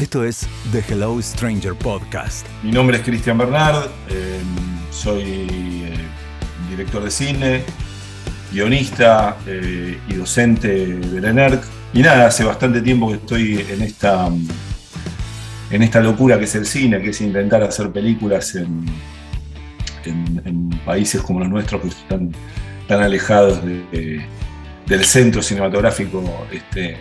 Esto es The Hello Stranger Podcast. Mi nombre es Cristian Bernard, eh, soy eh, director de cine, guionista eh, y docente de la ENERC. Y nada, hace bastante tiempo que estoy en esta, en esta locura que es el cine, que es intentar hacer películas en, países como los nuestros que están tan alejados de- del centro cinematográfico este,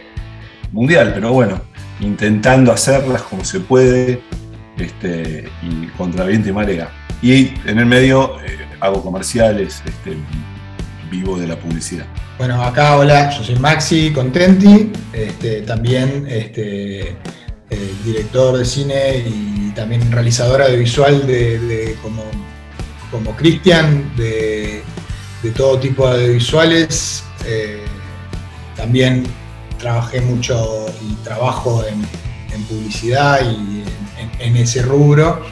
mundial. Pero bueno, intentando hacerlas como se puede este, y contra viento y marea. Y en el medio eh, hago comerciales, este, vivo de la publicidad. Bueno, acá hola, yo soy Maxi Contenti, este, también eh, director de cine y también realizador audiovisual de, de- como, como Cristian, de, de todo tipo de audiovisuales. Eh, también trabajé mucho y trabajo en, en publicidad y en, en- en ese rubro.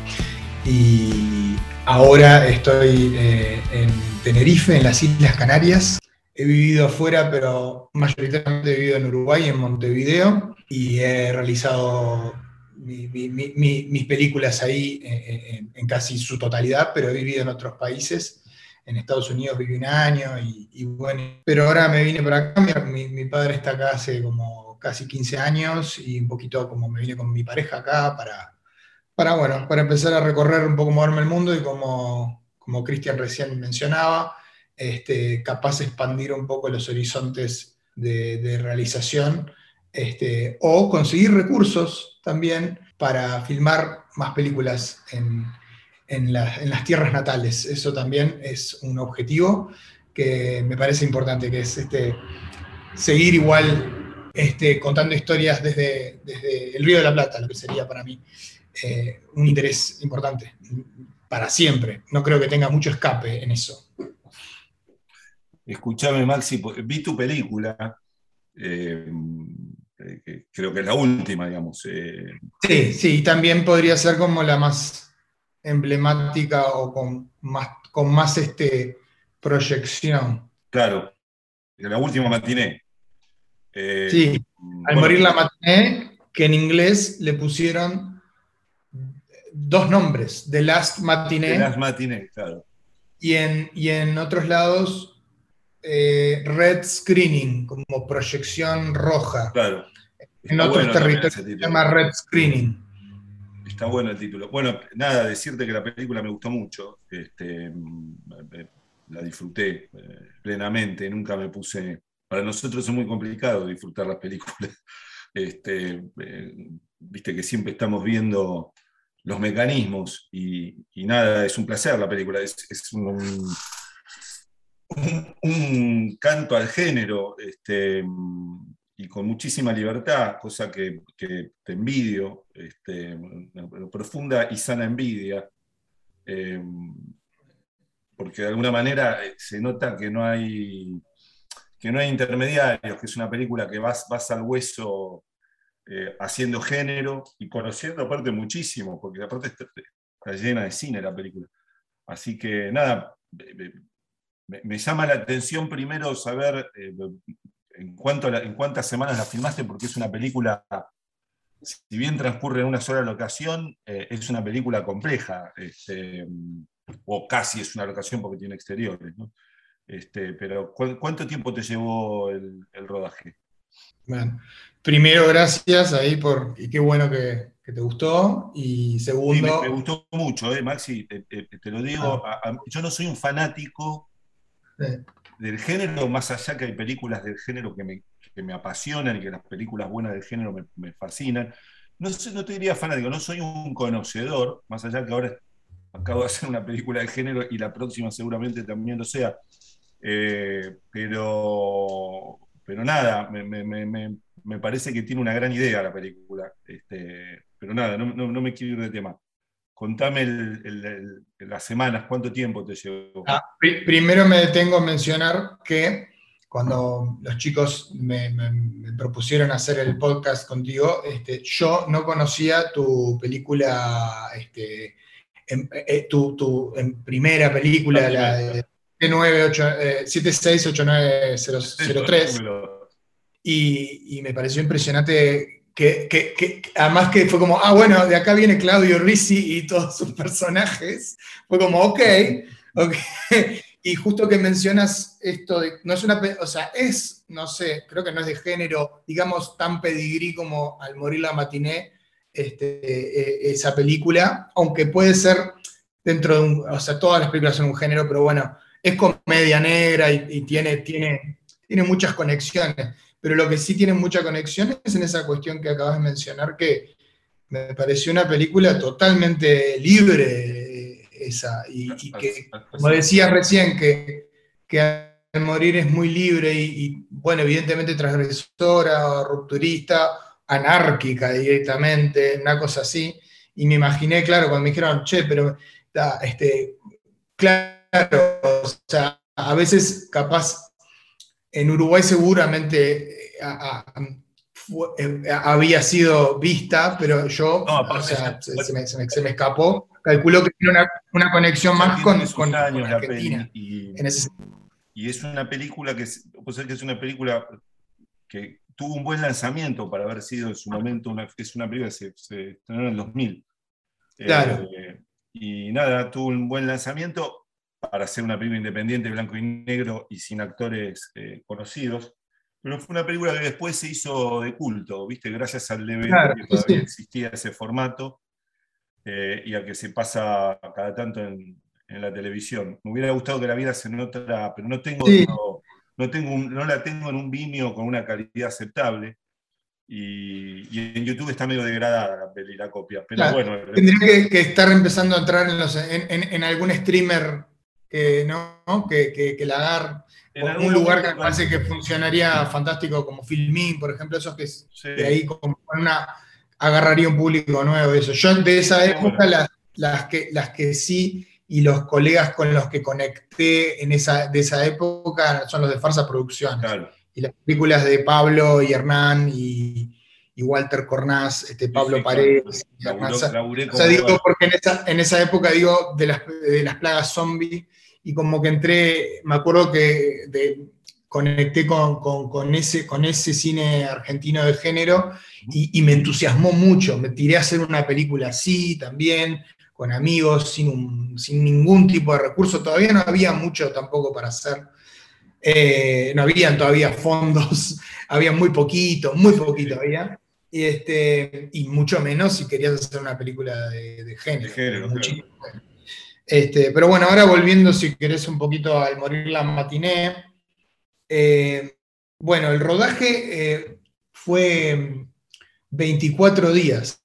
Y ahora estoy eh, en Tenerife, en las Islas Canarias. He vivido afuera, pero mayoritariamente he vivido en Uruguay, en Montevideo, y he realizado mi- mi- mi- mi- mis películas ahí eh, en, en casi su totalidad, pero he vivido en otros países. En Estados Unidos viví un año y, bueno, pero ahora me vine para acá. Mi, padre está acá hace como casi 15 años y un poquito como me vine con mi pareja acá para, para, bueno, para empezar a recorrer un poco, moverme el mundo y como, como Cristian recién mencionaba, este, capaz de expandir un poco los horizontes de, de realización este, o conseguir recursos también para filmar más películas en, en la- en las tierras natales. Eso también es un objetivo que me parece importante, que es este, seguir igual este, contando historias desde, desde el Río de la Plata, lo que sería para mí eh, un interés importante para siempre. No creo que tenga mucho escape en eso. Escuchame, Maxi, vi tu película, eh, eh, creo que es la última, digamos. eh, Sí, sí, y también podría ser como la más emblemática o con más, con más este, proyección. claro, la última matiné. Eh, Sí, al bueno, morir la matiné, que en inglés le pusieron dos nombres, The Last Matinee, de las matiné, claro. y, en, y en otros lados eh, Red Screening, como proyección roja. Claro. En Está otros bueno territorios se llama Red Screening. Está bueno el título. Bueno, nada, decirte que la película me gustó mucho. Este, eh, la disfruté eh, plenamente. Nunca me puse. Para nosotros es muy complicado disfrutar las películas. Este, eh, Viste que siempre estamos viendo los mecanismos y, nada, es un placer la película. Es, un, un- canto al género. Este, y con muchísima libertad, cosa que, te envidio, este, profunda y sana envidia, eh, porque de alguna manera eh, se nota que no hay, que no hay intermediarios, que es una película que vas, vas al hueso eh, haciendo género y conociendo aparte muchísimo, porque aparte está, llena de cine la película. Así que nada, me, llama la atención primero saber en, cuánto en cuántas semanas la filmaste, porque es una película, si bien transcurre en una sola locación, eh, es una película compleja, este, o casi es una locación porque tiene exteriores. ¿no? Este, pero ¿cu- ¿cuánto tiempo te llevó el, el rodaje? Bueno, primero, gracias ahí por. Y qué bueno que, que te gustó. Y Sí, segundo. me, me gustó mucho, eh, Maxi, te, te- te lo digo, a- a- yo no soy un fanático eh, del género, más allá que hay películas del género que me, que me apasionan y que las películas buenas del género me, fascinan. No, sé, no te diría fanático, no soy un conocedor, más allá que ahora acabo de hacer una película de género y la próxima seguramente también lo sea. Eh, pero, pero nada, me, me- me- me- me parece que tiene una gran idea la película. Este, pero nada, no, no- no me quiero ir de tema. Contame el- el- el- las semanas, cuánto tiempo te llevó. ah, pri- primero me detengo a mencionar que cuando los chicos me, me- me propusieron hacer el podcast contigo, este, yo no conocía tu película, este, en, eh, tu, tu- en primera película, La la de 79, eh, 768903. Número- Y, y me pareció impresionante que, además que fue como, ah, bueno, de acá viene Claudio Rizzi y todos sus personajes. Fue como, ok, ok. Y justo que mencionas esto de, no es una, o sea, es, no sé, creo que no es de género, digamos, tan pedigrí como Al morir la matiné, este, e, esa película, aunque puede ser dentro de un, o sea, todas las películas son un género, pero bueno, es comedia negra y, tiene, tiene, tiene muchas conexiones. Pero lo que sí tiene mucha conexión es en esa cuestión que acabas de mencionar, que me pareció una película totalmente libre esa, y, que, como decías recién, que, que al morir es muy libre y, bueno, evidentemente transgresora, rupturista, anárquica directamente, una cosa así. Y me imaginé, claro, cuando me dijeron, che, pero este, claro, o sea, a veces capaz en Uruguay seguramente eh, eh, había sido vista, pero yo, o sea, se, me, escapó. Calculo que tiene una, conexión más con, con, Argentina. Y, es una película que, que es una película que tuvo un buen lanzamiento para haber sido en su momento, una, es una película que se, estrenó en el 2000. Claro. Eh, y nada, tuvo un buen lanzamiento para ser una película independiente, blanco y negro y sin actores eh, conocidos. Pero fue una película que después se hizo de culto, ¿viste? Gracias al DVD que todavía existía ese formato eh, y al que se pasa cada tanto en, la televisión. Me hubiera gustado que la vieras en otra, pero no tengo, no, tengo no la tengo en un Vimeo con una calidad aceptable. Y, en YouTube está medio degradada la peli, la copia. Pero bueno. Tendría que, estar empezando a entrar en, en algún streamer que, ¿no? que, que, la agarre. En algún lugar que me parece que funcionaría fantástico, como Filmin, por ejemplo, esos que de ahí como una, agarraría un público nuevo. Eso. Yo de esa época, las, las, que, las que sí, y los colegas con los que conecté en esa, de esa época son los de Farsa Producciones. Y las películas de Pablo y Hernán y, y Walter Cornás, este, Pablo Paredes. o sea, digo, porque en esa, en esa época, digo, de las, de las plagas zombies, y como que entré, me acuerdo que conecté con, ese, con ese cine argentino de género y, me entusiasmó mucho. Me tiré a hacer una película así también, con amigos, sin, sin ningún tipo de recurso. Todavía no había mucho tampoco para hacer. Eh, no habían todavía fondos, había muy poquito, muy poquito había. Y, este, y mucho menos si querías hacer una película de, género. De género este, pero bueno, ahora volviendo, si querés, un poquito al morir la matiné. Eh, bueno, el rodaje eh, fue 24 días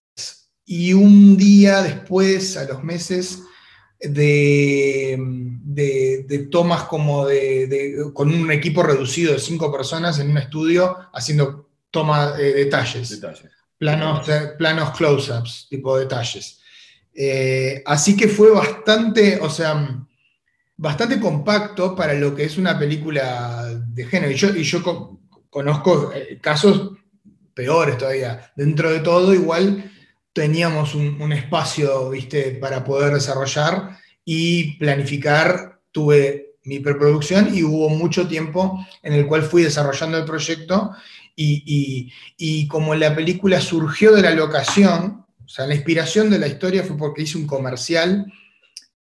y un día después, a los meses, de, tomas como de, con un equipo reducido de cinco personas en un estudio haciendo tomas de detalles, planos, planos close-ups, tipo detalles. Eh, así que fue bastante, o sea, bastante compacto para lo que es una película de género. Y yo, conozco eh, casos peores todavía. Dentro de todo, igual teníamos un, espacio, viste, para poder desarrollar y planificar. Tuve mi preproducción y hubo mucho tiempo en el cual fui desarrollando el proyecto y como la película surgió de la locación, sea, la inspiración de la historia fue porque hice un comercial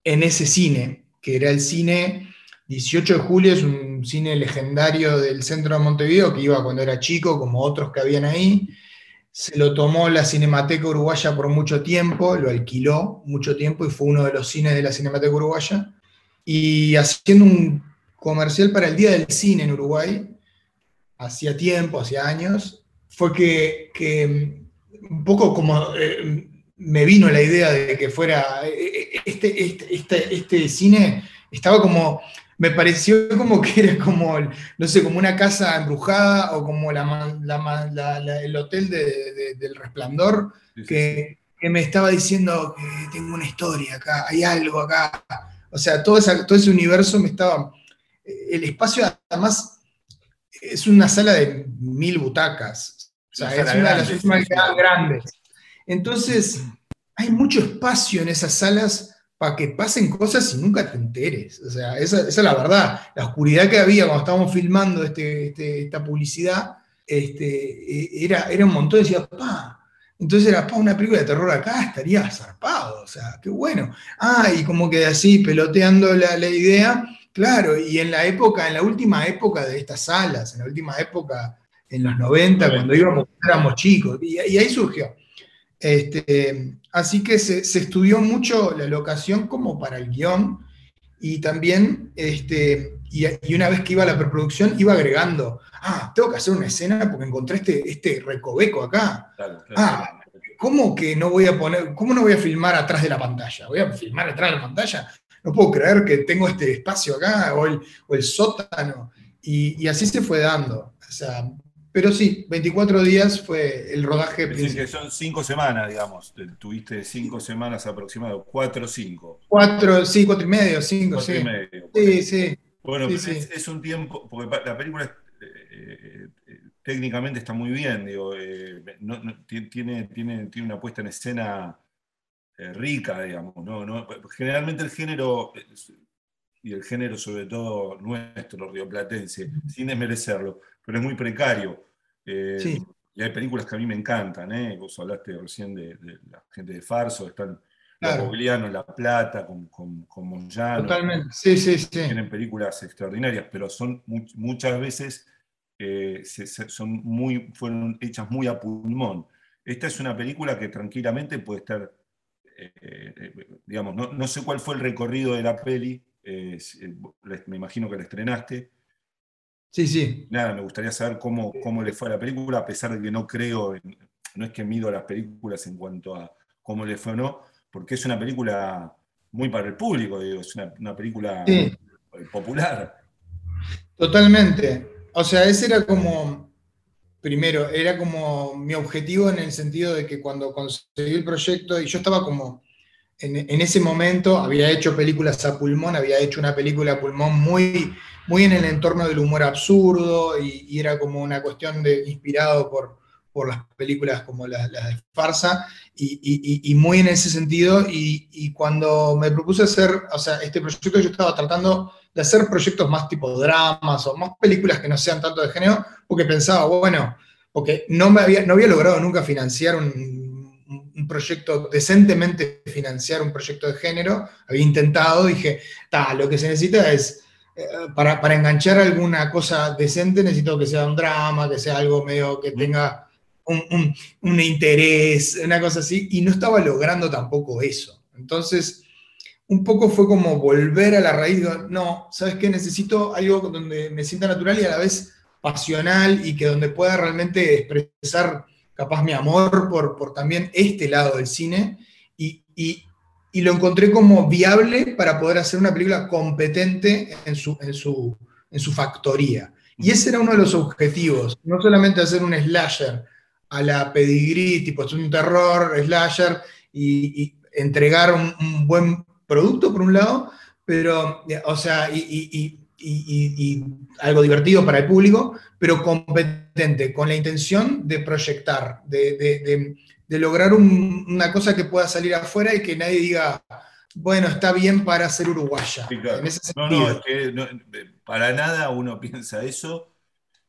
en ese cine, que era el cine 18 de julio, es un cine legendario del centro de Montevideo, que iba cuando era chico, como otros que habían ahí. Se lo tomó la Cinemateca Uruguaya por mucho tiempo, lo alquiló mucho tiempo y fue uno de los cines de la Cinemateca Uruguaya. Y haciendo un comercial para el Día del Cine en Uruguay, hacía tiempo, hacía años, fue que, que un poco como eh, me vino la idea de que fuera eh, eh, este, este, este, este, cine, estaba como, me pareció como que era como, no sé, como una casa embrujada o como el hotel del resplandor, que, me estaba diciendo que tengo una historia acá, hay algo acá. O sea, todo, todo ese universo me estaba... El espacio además es una sala de mil butacas, sea, es una de las últimas grandes. Entonces, hay mucho espacio en esas salas para que pasen cosas y nunca te enteres. O sea, esa, es la verdad. La oscuridad que había cuando estábamos filmando este, este, esta publicidad este, era, era un montón, decía, pa, entonces era, pa, una película de terror acá estaría zarpado, o sea, qué bueno. Ah, y como que así, peloteando la, la idea, claro, y en la época, en la última época de estas salas, en la última época, en los 90, cuando íbamos, éramos chicos, y, ahí surgió. Este, así que se, se, estudió mucho la locación como para el guion, y también, este, y, y, una vez que iba a la preproducción, iba agregando, ah, tengo que hacer una escena porque encontré este, este recoveco acá. Ah, ¿cómo que no voy a poner, cómo no voy a filmar atrás de la pantalla? ¿Voy a filmar atrás de la pantalla? No puedo creer que tengo este espacio acá o el, o el sótano. Y, y, así se fue dando. O sea, pero sí, 24 días fue el rodaje es decir, que son cinco semanas, digamos. Tuviste cinco semanas aproximadamente, cuatro o cinco. Cuatro, sí, cuatro y medio, cinco, cuatro sí. Y medio, sí, sí. Bueno, sí, es, sí. es, un tiempo, porque la película eh, eh, técnicamente está muy bien, digo, eh, no, no, tiene, tiene, tiene una puesta en escena eh, rica, digamos. ¿no? ¿no? Generalmente el género, y el género sobre todo nuestro, rioplatense, sin desmerecerlo, pero es muy precario. Eh, Sí. Y hay películas que a mí me encantan, ¿eh? vos hablaste recién de, de la gente de Farso, están Claro. Bogliano en La Plata, con, con, con Moyano, Totalmente. Sí, sí, sí. tienen películas extraordinarias, pero son mu- muchas veces eh, se- se- son muy, fueron hechas muy a pulmón. Esta es una película que tranquilamente puede estar, eh, eh, digamos, no, no sé cuál fue el recorrido de la peli, eh, eh, me imagino que la estrenaste. Sí, sí. Nada, me gustaría saber cómo, cómo le fue a la película, a pesar de que no creo, en- no es que mido las películas en cuanto a cómo le fue o no, porque es una película muy para el público, digo, es una, una película Sí. eh, popular. Totalmente. O sea, ese era como, primero, era como mi objetivo en el sentido de que cuando conseguí el proyecto, y yo estaba como, en, ese momento, había hecho películas a pulmón, había hecho una película a pulmón muy, muy en el entorno del humor absurdo, y, era como una cuestión de inspirado por, por las películas como las, las de farsa, y, y- muy en ese sentido, y cuando me propuse hacer, o sea, este proyecto yo estaba tratando de hacer proyectos más tipo dramas o más películas que no sean tanto de género, porque pensaba, bueno, porque no, me había, no había logrado nunca financiar un, un- proyecto, decentemente financiar un proyecto de género, había intentado, dije, ta, lo que se necesita es, eh, para, para enganchar alguna cosa decente, necesito que sea un drama, que sea algo medio que tenga un, un- un interés, una cosa así, y no estaba logrando tampoco eso. Entonces, un poco fue como volver a la raíz, no, ¿sabes qué? Necesito algo donde me sienta natural y a la vez pasional y que donde pueda realmente expresar capaz mi amor por, por también este lado del cine y, y- y lo encontré como viable para poder hacer una película competente en su, en su, en su factoría. Y ese era uno de los objetivos, no solamente hacer un slasher a la pedigree, tipo es un terror, slasher, y, y entregar un, buen producto por un lado, pero, o sea, y- y- y- y- y algo divertido para el público, pero competente, con la intención de proyectar, de, de- de- de lograr un- una cosa que pueda salir afuera y que nadie diga, bueno, está bien para ser uruguaya. Sí, claro. En ese No, no, es que no, para nada uno piensa eso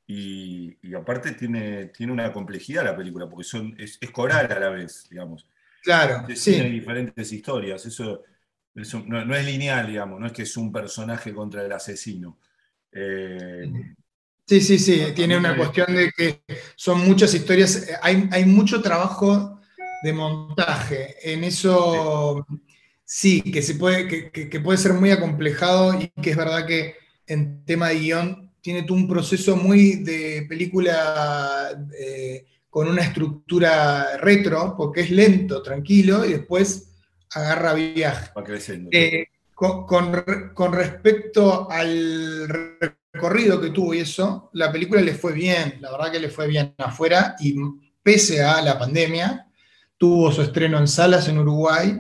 y, y aparte tiene, tiene una complejidad la película, porque son, es, es coral a la vez, digamos. Claro, Tiene sí, diferentes historias, eso, no, no es lineal, digamos, no es que es un personaje contra el asesino. Eh, sí, sí, sí, tiene una cuestión de que son muchas historias, eh, hay, hay mucho trabajo de montaje, en eso sí, que, se puede, que, que- que puede ser muy acomplejado y que es verdad que en tema de guion tiene un proceso muy de película eh, con una estructura retro, porque es lento, tranquilo, y después agarra viaje. va creciendo. Eh, con, con re- con respecto al recorrido que tuvo y eso, la película le fue bien, la verdad que le fue bien afuera y pese a la pandemia, tuvo su estreno en salas en Uruguay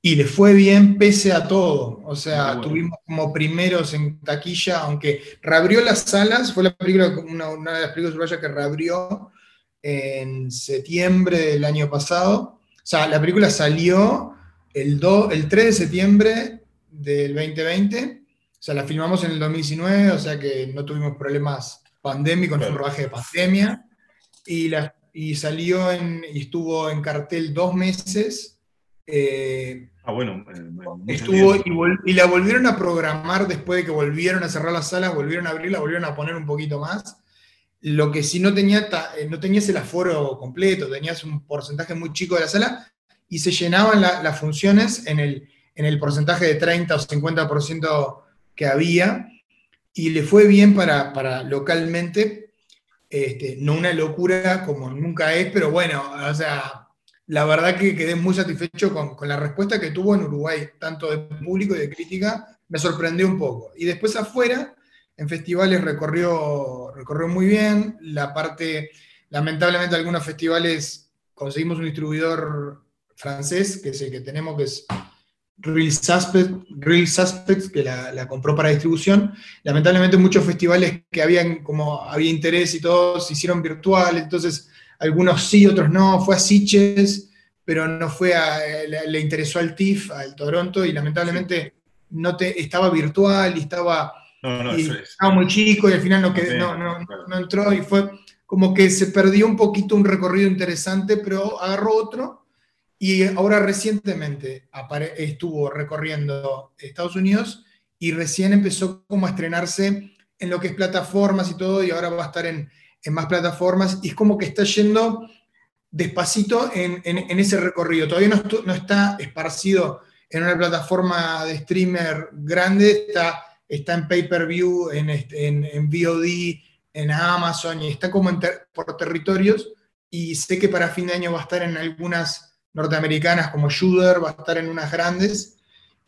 y le fue bien pese a todo. O sea, bueno. tuvimos como primeros en taquilla, aunque reabrió las salas, fue la película, una, una de las películas uruguayas que reabrió en septiembre del año pasado. O sea, la película salió el, do- el 3 de septiembre del 2020. O sea, la filmamos en el 2019, o sea que no tuvimos problemas pandémicos, no fue un rodaje de pandemia. y, la, y salió en, y estuvo en cartel dos meses. Eh, ah, bueno, estuvo y, la volvieron a programar después de que volvieron a cerrar las salas, volvieron a abrirla, volvieron a poner un poquito más. Lo que sí no tenía, eh, no tenías el aforo completo, tenías un porcentaje muy chico de la sala y se llenaban las funciones en el, en el porcentaje de 30 o 50% que había y le fue bien para, para localmente, este, no una locura como nunca es, pero bueno, o sea, la verdad que quedé muy satisfecho con, con, la respuesta que tuvo en Uruguay, tanto de público y de crítica, me sorprendió un poco. Y después afuera, en festivales recorrió, recorrió muy bien, la parte, lamentablemente algunos festivales conseguimos un distribuidor francés, que es el que tenemos, que es Real Suspect, que la, compró para distribución. Lamentablemente muchos festivales que habían como había interés y todos se hicieron virtuales, entonces algunos sí, otros no. Fue a Sitges, pero no fue a, le, interesó al TIFF, al Toronto, y lamentablemente no te, estaba virtual y estaba, estaba muy chico y al final no, no, no entró y fue como que se perdió un poquito un recorrido interesante, pero agarró otro y ahora recientemente estuvo recorriendo Estados Unidos y recién empezó como a estrenarse en lo que es plataformas y todo, y ahora va a estar en, más plataformas, y es como que está yendo despacito en, ese recorrido. Todavía no, no, está esparcido en una plataforma de streamer grande, está, está en pay-per-view, en, en, VOD, en Amazon, y está como por territorios, y sé que para fin de año va a estar en algunas norteamericanas como Shooter, va a estar en unas grandes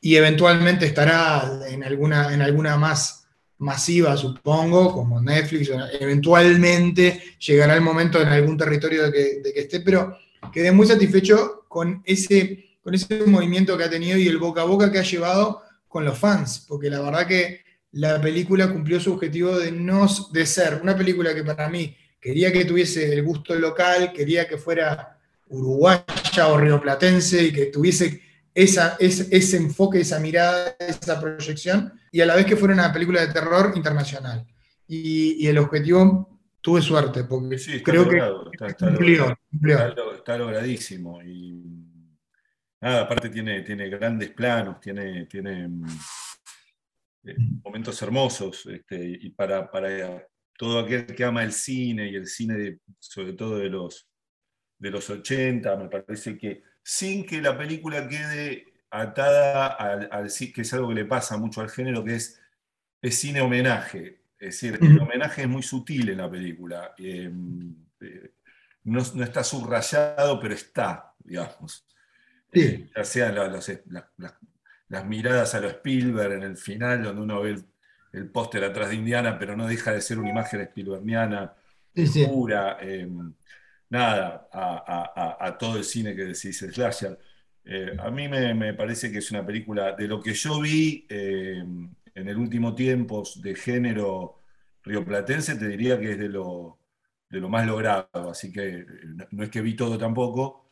y eventualmente estará en alguna, en alguna más masiva, supongo, como Netflix, eventualmente llegará el momento en algún territorio de que, esté, pero quedé muy satisfecho con ese, con ese movimiento que ha tenido y el boca a boca que ha llevado con los fans, porque la verdad que la película cumplió su objetivo de, no, de ser una película que para mí quería que tuviese el gusto local, quería que fuera uruguaya o rioplatense y que tuviese esa, ese, enfoque, esa mirada, esa proyección, y a la vez que fuera una película de terror internacional. Y, el objetivo, tuve suerte, porque creo que está, logradísimo. Y nada, aparte tiene, tiene grandes planos, tiene, tiene eh, momentos hermosos, este, y para, para todo aquel que ama el cine y el cine, sobre todo de los de los 80, me parece que sin que la película quede atada al, al que es algo que le pasa mucho al género, que es, es cine homenaje. Es decir, el homenaje es muy sutil en la película. Em, eh, no, está subrayado, pero está, digamos. Eh, ya sean las, miradas a lo Spielberg en el final, donde uno ve el, póster atrás de Indiana, pero no deja de ser una imagen Spielbergiana pura. Em, nada a, todo el cine que decís, slasher. Eh, a mí me, parece que es una película, de lo que yo vi eh, en el último tiempo de género rioplatense, te diría que es de lo, de lo más logrado, así que no, es que vi todo tampoco,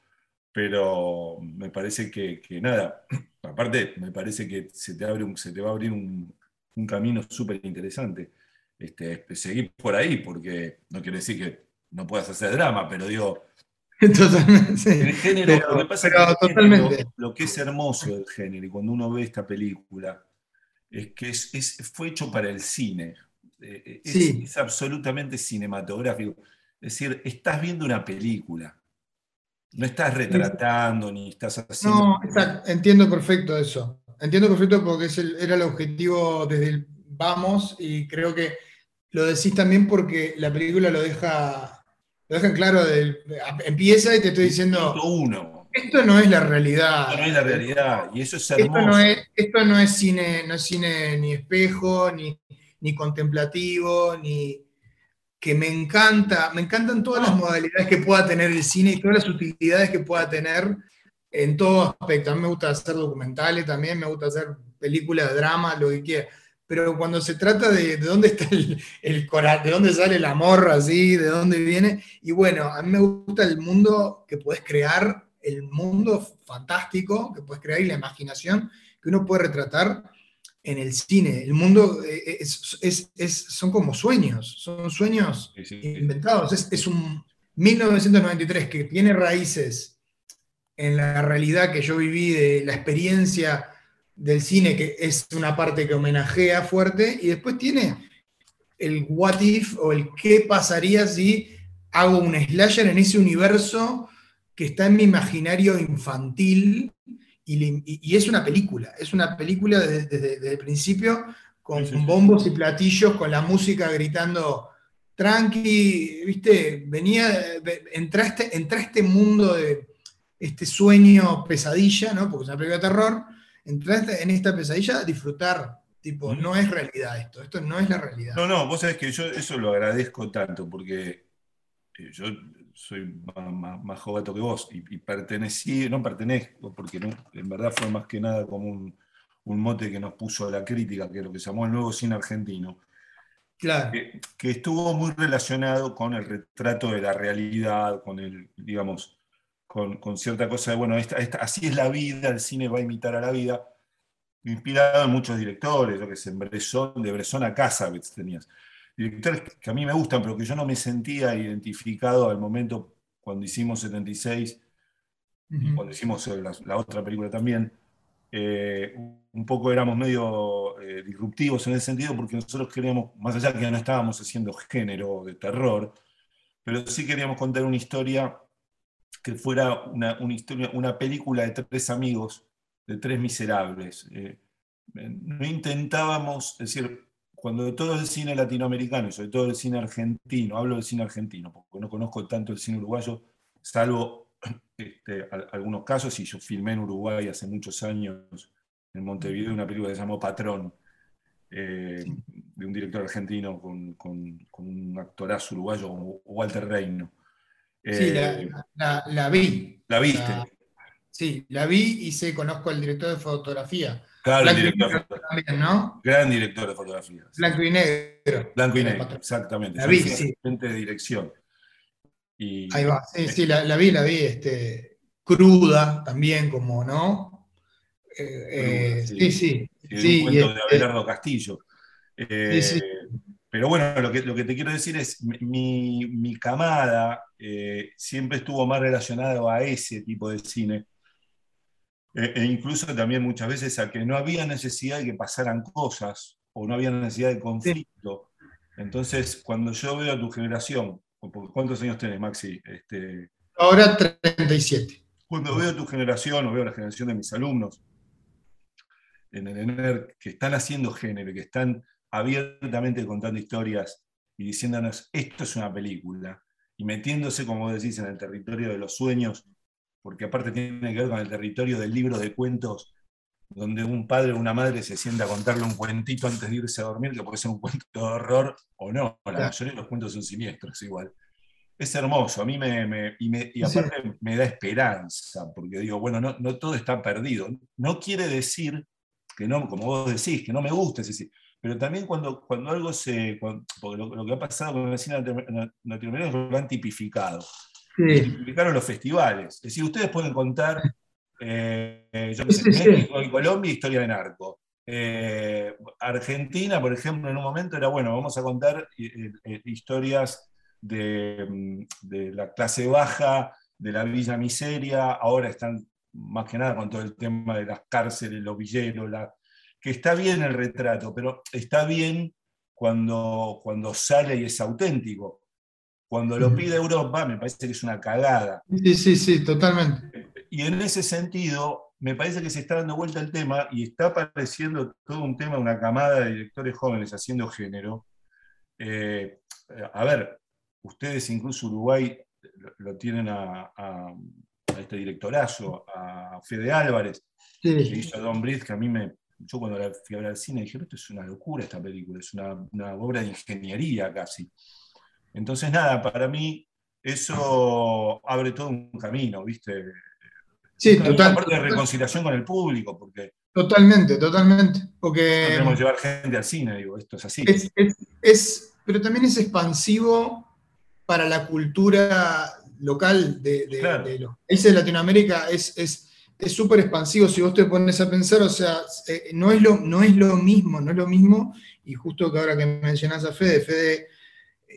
pero me parece que, nada, aparte me parece que se te, abre un, se te va a abrir un, camino súper interesante. Este, seguir por ahí, porque no quiere decir que no puedas hacer drama, pero digo. Totalmente. El género, lo que pasa es que lo, que es hermoso del género, y cuando uno ve esta película, es que es, fue hecho para el cine. Eh, es, es, absolutamente cinematográfico. Es decir, estás viendo una película. No estás retratando ni estás haciendo. No, exacto. entiendo perfecto eso. Entiendo perfecto porque era el objetivo desde el vamos y creo que lo decís también porque la película lo deja lo dejan claro, empieza y te estoy diciendo, uno. esto no es la realidad. Esto no es la realidad, y eso es hermoso. Esto no es, esto no es cine, no es cine ni espejo, ni, ni contemplativo, ni que me encanta, me encantan todas las modalidades que pueda tener el cine y todas las utilidades que pueda tener en todo aspecto. A mí me gusta hacer documentales también, me gusta hacer películas de drama, lo que quiera pero cuando se trata de, de dónde está el, el corazón, de dónde sale el amor así, de dónde viene, y bueno, a mí me gusta el mundo que puedes crear, el mundo fantástico que puedes crear y la imaginación que uno puede retratar en el cine. El mundo eh, eh, es, es, es, son como sueños, son sueños inventados, es, un, 1993, que tiene raíces en la realidad que yo viví de la experiencia del cine, que es una parte que homenajea fuerte, y después tiene el what if o el qué pasaría si hago un slasher en ese universo que está en mi imaginario infantil y, es una película, es una película desde, el principio con bombos y platillos, con la música gritando tranqui, viste, venía, entra este, este mundo de este sueño pesadilla, ¿no? Porque es una película de terror, entraste en esta pesadilla a disfrutar, tipo, no es realidad esto, esto no es la realidad. No, no, vos sabés que yo eso lo agradezco tanto, porque eh, yo soy más, más, jovato que vos y, pertenecí, no pertenezco, porque en verdad fue más que nada como un, mote que nos puso la crítica, que es lo que se llamó el nuevo cine argentino. Claro. Que, estuvo muy relacionado con el retrato de la realidad, con el, digamos, con, cierta cosa de, bueno, esta, así es la vida, el cine va a imitar a la vida, inspirado en muchos directores, lo que es en Bresson, de Bresson a Casabets tenías. Directores que a mí me gustan, pero que yo no me sentía identificado al momento cuando hicimos 76, cuando hicimos la, otra película también, eh, un poco éramos medio eh, disruptivos en ese sentido porque nosotros queríamos, más allá que no estábamos haciendo género de terror, pero sí queríamos contar una historia que fuera una, historia, una película de tres amigos, de tres miserables. Eh, no intentábamos, decir, cuando todo el cine latinoamericano y sobre todo el cine argentino, hablo del cine argentino, porque no conozco tanto el cine uruguayo, salvo este, algunos casos, y yo filmé en Uruguay hace muchos años, en Montevideo, una película que se llamó Patrón, eh, de un director argentino con, un actorazo uruguayo como Walter Reino. Sí, eh, la, vi. ¿La viste? sí, la vi y sé, conozco al director de fotografía. Claro, director de fotografía. ¿no? Gran director de fotografía. Blanco y negro. Blanco y negro, exactamente. La vi, sí. de dirección. Ahí va, sí, sí, la, vi, la vi, este, cruda también, como, ¿no? Eh, eh, sí, sí. sí, un cuento de este Abelardo Castillo. Eh, pero bueno, lo que, lo que te quiero decir es, mi, mi camada siempre estuvo más relacionada a ese tipo de cine e, e incluso también muchas veces a que no había necesidad de que pasaran cosas o no había necesidad de conflicto. Entonces, cuando yo veo a tu generación, ¿cuántos años tenés, Maxi? Este, Ahora 37. Cuando veo a tu generación o veo a la generación de mis alumnos en el ENER que están haciendo género, que están abiertamente contando historias y diciéndonos, esto es una película, y metiéndose, como decís, en el territorio de los sueños porque aparte tiene que ver con el territorio del libro de cuentos, donde un padre o una madre se sienta a contarle un cuentito antes de irse a dormir, que puede ser un cuento de horror o no, la mayoría de los cuentos son siniestros igual. Es hermoso, a mí me, y, aparte me da esperanza, porque digo, bueno, no, no, todo está perdido. No quiere decir que no, como vos decís, que no me guste, pero también cuando, cuando algo se, porque lo, que ha pasado con el cine latinoamericano es que lo han tipificado multiplicaron los festivales. Es decir, ustedes pueden contar, eh, yo sé, México y Colombia, historia de narco. Eh, Argentina, por ejemplo, en un momento era, bueno, vamos a contar eh, historias mm, de, la clase baja, de la Villa Miseria, ahora están más que nada con todo el tema de las cárceles, los villeros, la, que está bien el retrato, pero está bien cuando, cuando sale y es auténtico. Cuando lo pide Europa, me parece que es una cagada. Sí, sí, sí, totalmente. Y en ese sentido, me parece que se está dando vuelta el tema y está apareciendo todo un tema, una camada de directores jóvenes haciendo género. Eh, a ver, ustedes incluso Uruguay lo, tienen a, este directorazo, a Fede Álvarez, que hizo Don Britt, que a mí me, yo cuando fui a ver al cine dije, esto es una locura esta película, es una, una obra de ingeniería casi. Entonces, nada, para mí eso abre todo un camino, ¿viste? Sí, total. Parte de reconciliación con el público, porque. Totalmente, totalmente. Porque. No tenemos que llevar gente al cine, digo, esto es así. Es, pero también es expansivo para la cultura local de, de, los países de Latinoamérica, es súper expansivo. Si vos te pones a pensar, o sea, eh, no, es lo, no es lo mismo, no es lo mismo, y justo que ahora que mencionás a Fede, Fede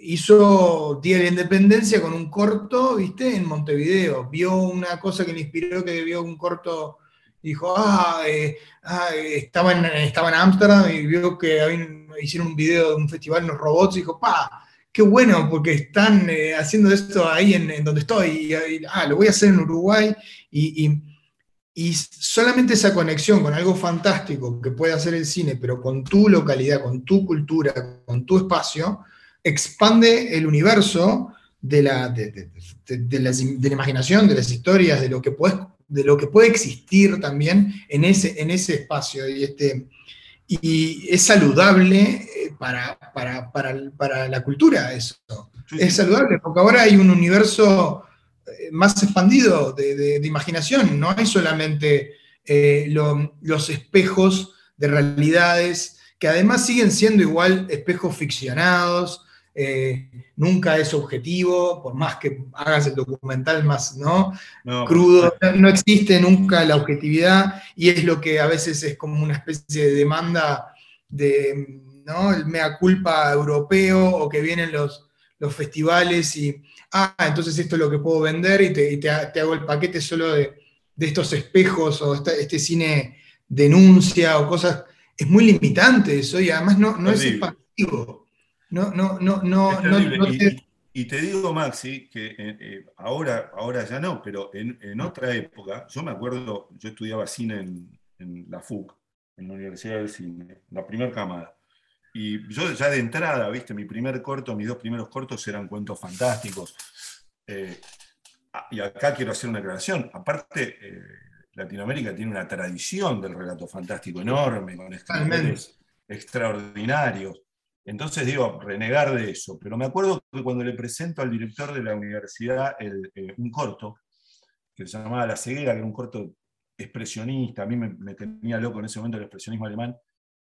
hizo Día de la Independencia con un corto, ¿viste? En Montevideo. Vio una cosa que le inspiró, que vio un corto, dijo, ah, eh, ah estaba en estaba Ámsterdam y vio que hicieron un video de un festival en los robots y dijo, pa, qué bueno, porque están eh, haciendo esto ahí en, donde estoy. Y, ah, lo voy a hacer en Uruguay. Y solamente esa conexión con algo fantástico que puede hacer el cine, pero con tu localidad, con tu cultura, con tu espacio, expande el universo de la, de, la, imaginación, de las historias, de lo que puede, de lo que puede existir también en ese, en ese espacio. Y, este, y es saludable eh, para, para, la cultura eso. Es saludable, porque ahora hay un universo más expandido de, imaginación, no hay solamente eh, los espejos de realidades, que además siguen siendo igual espejos ficcionados, eh, nunca es objetivo, por más que hagas el documental más ¿no? crudo, no existe nunca la objetividad y es lo que a veces es como una especie de demanda de ¿no? el mea culpa europeo o que vienen los, los festivales y, ah, entonces esto es lo que puedo vender y te, hago el paquete solo de, estos espejos o este, cine denuncia o cosas, es muy limitante eso y además no, no es expansivo. No, no, no, no. y, te... digo, Maxi, que eh, eh, ahora, ahora ya no, pero en, otra época, yo me acuerdo, yo estudiaba cine en, la FUC, en la Universidad del Cine, la primera cámara. Y yo ya de entrada, viste, mi primer corto, mis dos primeros cortos eran cuentos fantásticos. Eh, ah, y acá quiero hacer una aclaración. Aparte, Latinoamérica tiene una tradición del relato fantástico enorme, con escritores extraordinarios. Entonces digo, renegar de eso. Pero me acuerdo que cuando le presento al director de la universidad eh, un corto, que se llamaba La ceguera, que era un corto expresionista, a mí me, tenía loco en ese momento el expresionismo alemán,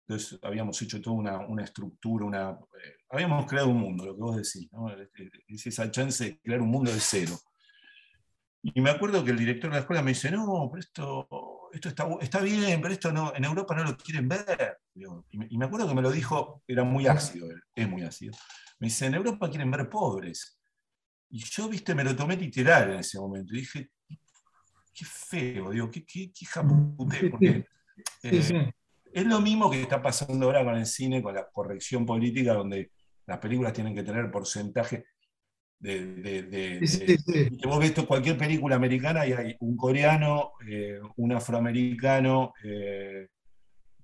entonces habíamos hecho toda una, estructura, una, eh, habíamos creado un mundo, lo que vos decís, ¿no? es esa chance de crear un mundo de cero. Y me acuerdo que el director de la escuela me dice, no, pero esto, esto está, está bien, pero esto no, en Europa no lo quieren ver. Y me acuerdo que me lo dijo, era muy ácido, es muy ácido. Me dice, en Europa quieren ver pobres. Y yo, viste, me lo tomé literal en ese momento. Y dije, qué feo, digo, qué, qué, qué porque eh, es lo mismo que está pasando ahora con el cine, con la corrección política, donde las películas tienen que tener porcentaje de, vos ves cualquier película americana y hay un coreano, eh, un afroamericano, eh,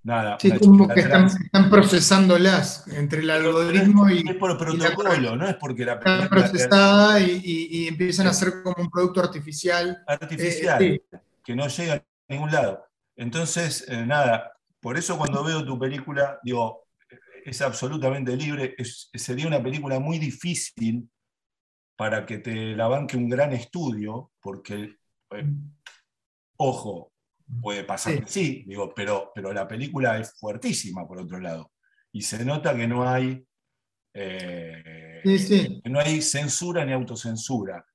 nada. Sí, como que están, procesándolas entre el algoritmo y. Es por protocolo, no es porque la película. Está procesada y, empiezan a ser como un producto artificial. Artificial, eh, que no llega a ningún lado. Entonces, nada, por eso cuando veo tu película, digo, es absolutamente libre, sería una película muy difícil para que te la banque un gran estudio, porque, eh, ojo, puede pasar que sí, digo, pero, pero la película es fuertísima por otro lado. Y se nota que no hay, eh, Que no hay censura ni autocensura.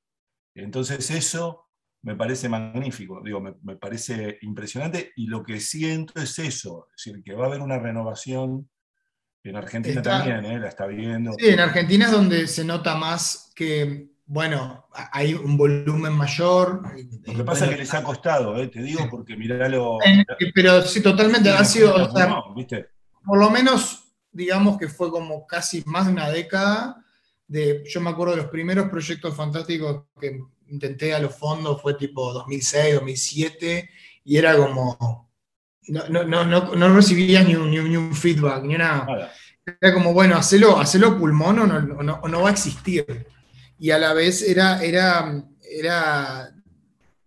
Entonces eso me parece magnífico, digo, me, me, parece impresionante y lo que siento es eso, es decir, que va a haber una renovación en Argentina también, ¿eh? la está viendo. Sí, en Argentina es donde se nota más que, bueno, hay un volumen mayor. Lo que pasa es que les ha costado, ¿eh? te digo, porque miralo. Pero sí, totalmente, ha sido. por lo menos, digamos que fue como casi más de una década. De, yo me acuerdo de los primeros proyectos fantásticos que intenté a los fondos, fue tipo 2006, 2007, y era como no, no, no, no recibías ni un, ni un, feedback, ni nada. Era como, bueno, hacelo, hacelo pulmón o no, no, va a existir. Y a la vez era, era, era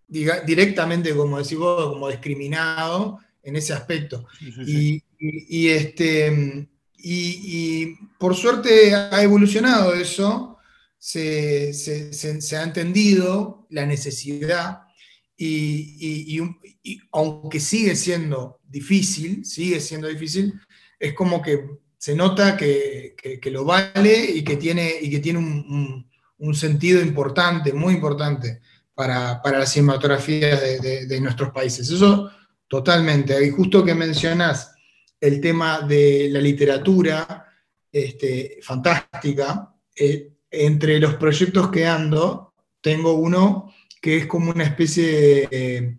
directamente, como decís vos, como discriminado en ese aspecto. y, y, este, y, por suerte ha evolucionado eso, se, ha entendido la necesidad y, aunque sigue siendo difícil, sigue siendo difícil, es como que se nota que, lo vale y que tiene, y que tiene un, sentido importante, muy importante para, la cinematografía de, nuestros países. Eso totalmente. Y justo que mencionás el tema de la literatura este, fantástica, eh, entre los proyectos que ando, tengo uno que es como una especie de,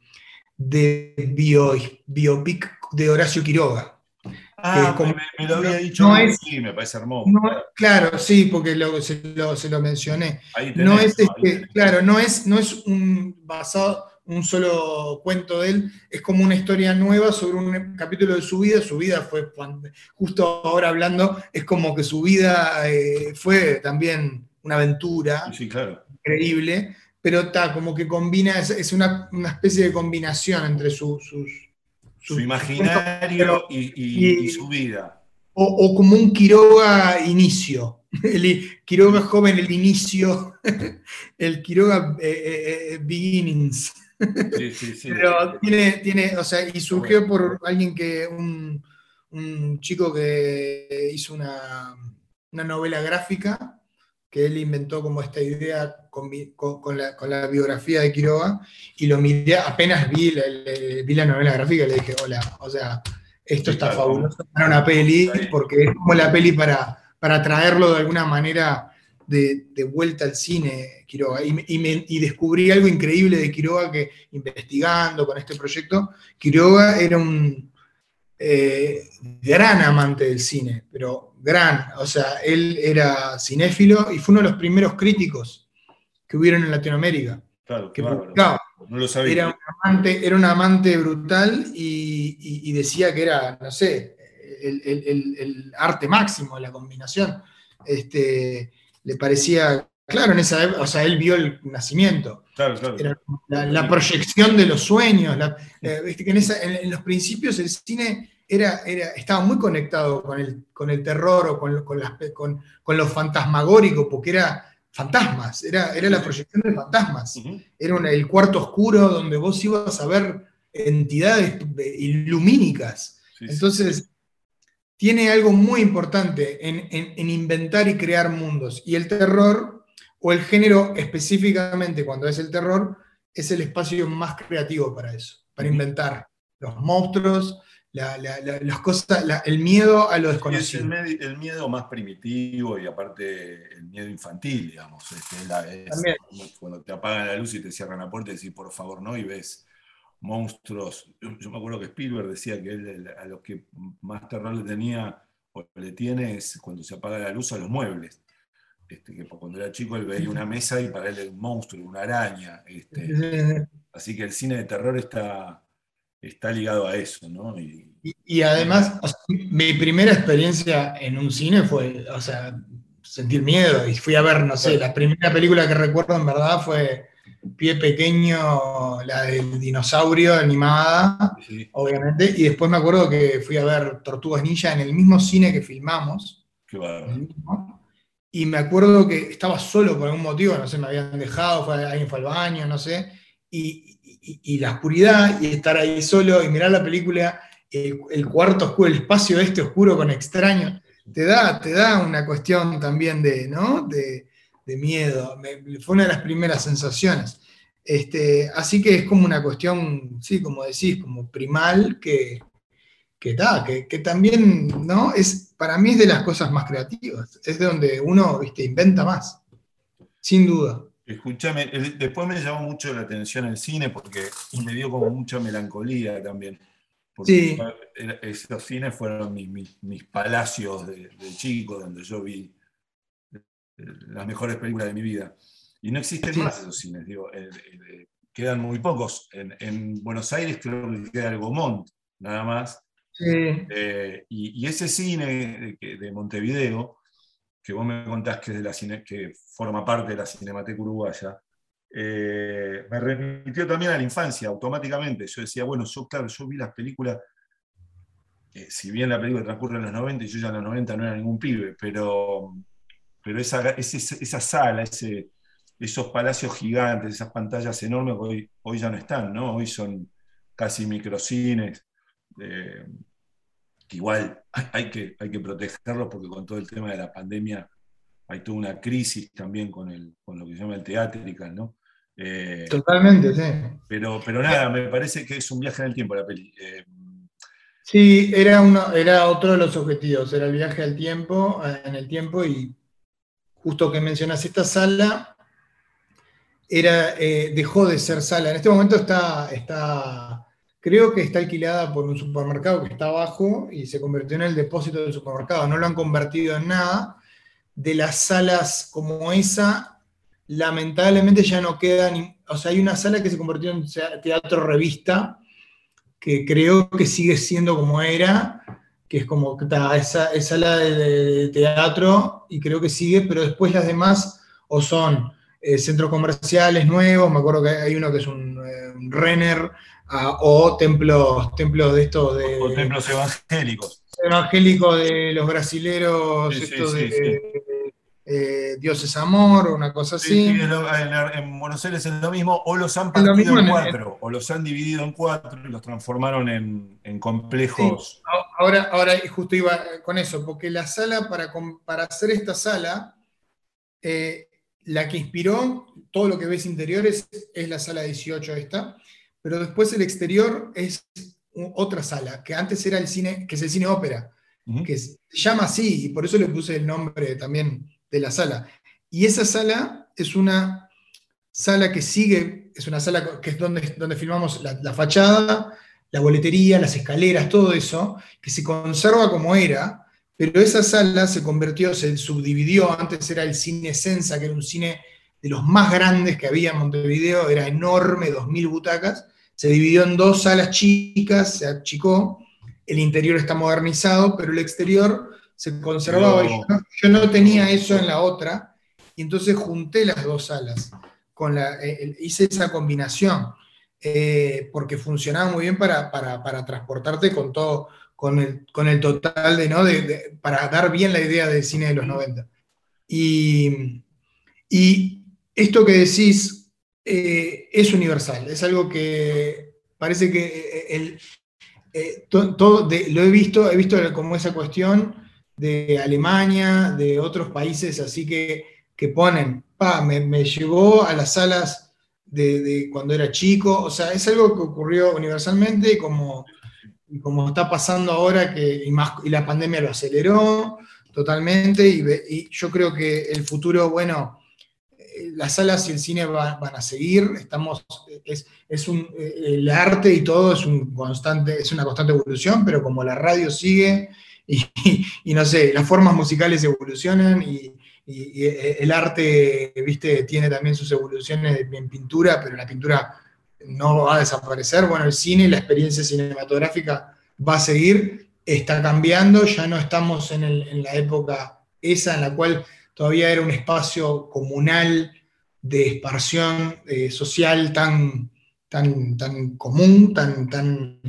de bio, biopic de Horacio Quiroga. Ah, me, lo había dicho, no es, sí, me parece hermoso. claro, sí, porque se, lo, mencioné. no es, este, claro, no es, no es un basado un solo cuento de él, es como una historia nueva sobre un capítulo de su vida. Su vida fue, justo ahora hablando, es como que su vida eh, fue también una aventura increíble, pero está como que combina, es, una, especie de combinación entre sus... su imaginario y, su vida. O, como un Quiroga inicio. El Quiroga joven, el inicio. El Quiroga eh, eh, beginnings. Sí, sí, sí. Pero tiene, tiene, o sea, y surgió por alguien que, un, chico que hizo una, novela gráfica, que él inventó como esta idea con, la, biografía de Quiroga, y lo miré, apenas vi la, vi la novela gráfica y le dije, hola, o sea, esto está fabuloso para una peli, porque es como la peli para, para traerlo de alguna manera de, vuelta al cine, Quiroga. Y, descubrí algo increíble de Quiroga que investigando con este proyecto, Quiroga era un eh, gran amante del cine, pero gran, o sea, él era cinéfilo y fue uno de los primeros críticos que hubieron en Latinoamérica. Claro, que No lo sabía. Era un amante, era un amante brutal y, decía que era, no sé, el, el, arte máximo, la combinación. Este, le parecía, claro, en esa época, o sea, él vio el nacimiento. Claro, claro. Era la, proyección de los sueños. Eh, en, los principios el cine era, era, estaba muy conectado con el, con el terror o con, con, las, con, con lo fantasmagórico, porque era fantasmas, era, era la proyección de fantasmas. Era el cuarto oscuro donde vos ibas a ver entidades ilumínicas. Entonces, tiene algo muy importante en, inventar y crear mundos. Y el terror, o el género específicamente cuando es el terror, es el espacio más creativo para eso, para inventar los monstruos, las cosas, el miedo a lo desconocido. Es el, miedo más primitivo y aparte el miedo infantil, digamos. Este, cuando te apagan la luz y te cierran la puerta y decís, por favor, no, y ves monstruos. Yo, me acuerdo que Spielberg decía que él a lo que más terror le tenía o le tiene es cuando se apaga la luz a los muebles. Este, que cuando era chico él veía una mesa y para él era un monstruo, una araña. Este. así que el cine de terror está, está ligado a eso, ¿no? Y, además, mi primera experiencia en un cine fue, o sea, sentir miedo. Y fui a ver, no sé, la primera película que recuerdo en verdad fue Pie Pequeño, la del dinosaurio animada, obviamente, y después me acuerdo que fui a ver Tortugas Ninja en el mismo cine que filmamos. y me acuerdo que estaba solo por algún motivo, no sé, me habían dejado, fue, alguien fue al baño, no sé, y, la oscuridad y estar ahí solo y mirar la película, el, cuarto oscuro, el espacio este oscuro con extraño, te da, te da una cuestión también de, ¿no? De, de miedo. fue una de las primeras sensaciones. Este, así que es como una cuestión, sí, como decís, como primal que, que, que, también, ¿no? Es, para mí es de las cosas más creativas, es de donde uno ¿viste? inventa más, sin duda. Escúchame, después me llamó mucho la atención el cine porque me dio como mucha melancolía también. Porque esos cines fueron mis, palacios de, de, chico, donde yo vi las mejores películas de mi vida. Y no existen más esos cines, digo, eh, eh, quedan muy pocos. En, Buenos Aires creo que queda el Gomont, nada más. Eh, y, ese cine de, Montevideo, que vos me contás que, es de la cine, que forma parte de la Cinemateca Uruguaya, me remitió también a la infancia automáticamente. Yo decía, bueno, yo, claro, yo vi las películas, si bien la película transcurre en los 90 y yo ya en los 90 no era ningún pibe, pero pero esa, esa sala, ese, esos palacios gigantes, esas pantallas enormes, hoy, hoy ya no están, ¿no? Hoy son casi microcines. Eh, igual hay, que, hay que protegerlos porque con todo el tema de la pandemia hay toda una crisis también con, el, con lo que se llama el teatrical, ¿no? Eh, Totalmente, sí. Pero, pero nada, me parece que es un viaje en el tiempo la peli. Eh, sí, era, uno, era otro de los objetivos, era el viaje al tiempo, en el tiempo y justo que mencionas esta sala, era, eh, dejó de ser sala. En este momento está, está, creo que está alquilada por un supermercado que está abajo y se convirtió en el depósito del supermercado. No lo han convertido en nada. De las salas como esa, lamentablemente ya no quedan, o sea, hay una sala que se convirtió en teatro revista, que creo que sigue siendo como era, que es como esa, sala de, teatro, y creo que sigue, pero después las demás o son eh, centros comerciales nuevos, me acuerdo que hay uno que es un, eh, Renner, ah, o templos, templos de estos de... O templos evangélicos. Evangélicos de los brasileros, estos de, eh, Dios es amor, o una cosa así. en, Buenos Aires es lo mismo, o los han partido en, cuatro, o los han dividido en cuatro y los transformaron en, complejos. Ahora, ahora justo iba con eso, porque la sala, para, para hacer esta sala, eh, la que inspiró todo lo que ves interiores es la sala 18 esta, pero después el exterior es otra sala, que antes era el cine, que es el cine ópera, que se llama así, y por eso le puse el nombre también de la sala. Y esa sala es una sala que sigue, es una sala que es donde, donde filmamos la, fachada, la boletería, las escaleras, todo eso, que se conserva como era, pero esa sala se convirtió, se subdividió, antes era el cine Sensa, que era un cine de los más grandes que había en Montevideo, era enorme, 2.000 butacas, se dividió en dos salas chicas, se achicó, el interior está modernizado, pero el exterior se conservaba. yo, no, tenía eso en la otra, y entonces junté las dos salas. Con la, eh, hice esa combinación, eh, porque funcionaba muy bien para, transportarte con todo, con el, con el total de, ¿no? De, para dar bien la idea del cine de los 90. Y, y esto que decís eh, es universal, es algo que parece que el, todo, lo he visto, he visto como esa cuestión de Alemania, de otros países, así que, que ponen, pa, me, me, llevó a las salas de, cuando era chico, o sea, es algo que ocurrió universalmente y como, como está pasando ahora, que, y, más, y la pandemia lo aceleró totalmente, y, yo creo que el futuro, bueno, eh, las salas y el cine van a seguir, estamos, es, es un, eh, el arte y todo es, un constante, es una constante evolución, pero como la radio sigue, y, no sé, las formas musicales evolucionan y, el arte, viste, tiene también sus evoluciones en pintura, pero la pintura no va a desaparecer. Bueno, el cine, la experiencia cinematográfica va a seguir, está cambiando, ya no estamos en, la época esa en la cual todavía era un espacio comunal de expansión eh, social tan, tan, tan común, tan, tan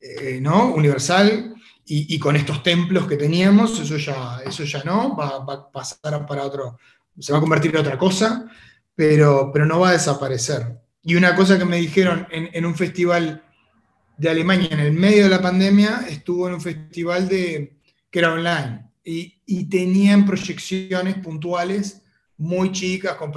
eh, ¿no? universal, y, con estos templos que teníamos, eso ya, eso ya no, va, a pasar para otro, se va a convertir en otra cosa, pero, pero no va a desaparecer. Y una cosa que me dijeron en, un festival de Alemania en el medio de la pandemia, estuvo en un festival de, que era online y, y tenían proyecciones puntuales muy chicas, con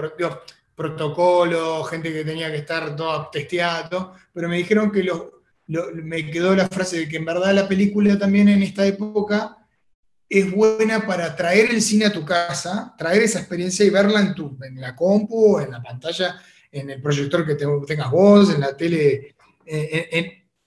protocolos, gente que tenía que estar todo testeado, pero me dijeron que los, me quedó la frase de que en verdad la película también en esta época es buena para traer el cine a tu casa, traer esa experiencia y verla en, tu, en la compu, en la pantalla, en el proyector que tengas vos, en la tele.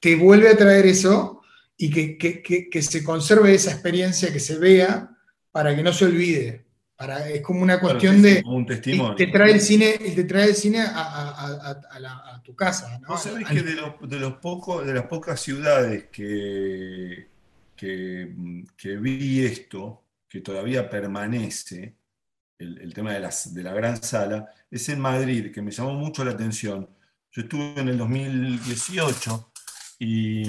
te vuelve a traer eso y que, se conserve esa experiencia, que se vea, para que no se olvide. Para, es como una cuestión de. un testimonio. Te trae el cine, te trae el cine a, tu casa. ¿no? Vos sabés que de, de, los pocos, de las pocas ciudades que, que, vi esto, que todavía permanece, el, tema de, las, de la gran sala, es en Madrid, que me llamó mucho la atención. Yo estuve en el 2018 y,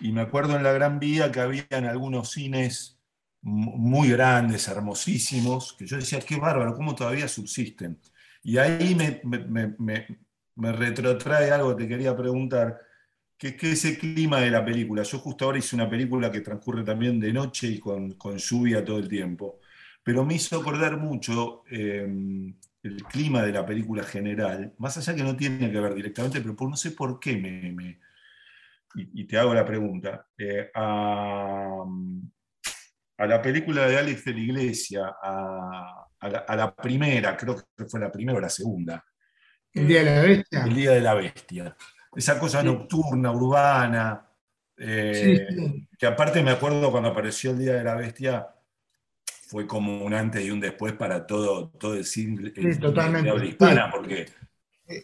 y me acuerdo en la Gran Vía que habían algunos cines muy grandes, hermosísimos, que yo decía, qué bárbaro, cómo todavía subsisten. Y ahí me, me, retrotrae algo que te quería preguntar, que es ese clima de la película. Yo justo ahora hice una película que transcurre también de noche y con, lluvia todo el tiempo, pero me hizo acordar mucho em, el clima de la película general, más allá que no tiene que ver directamente, pero no sé por qué me... y, te hago la pregunta. Eh, a, a la película de Alex de la Iglesia, a, a la, primera, creo que fue la primera o la segunda. El Día de la Bestia. El Día de la Bestia. Esa cosa nocturna, urbana, eh, que aparte me acuerdo cuando apareció el Día de la Bestia, fue como un antes y un después para todo, todo el cine, de habla hispana, porque...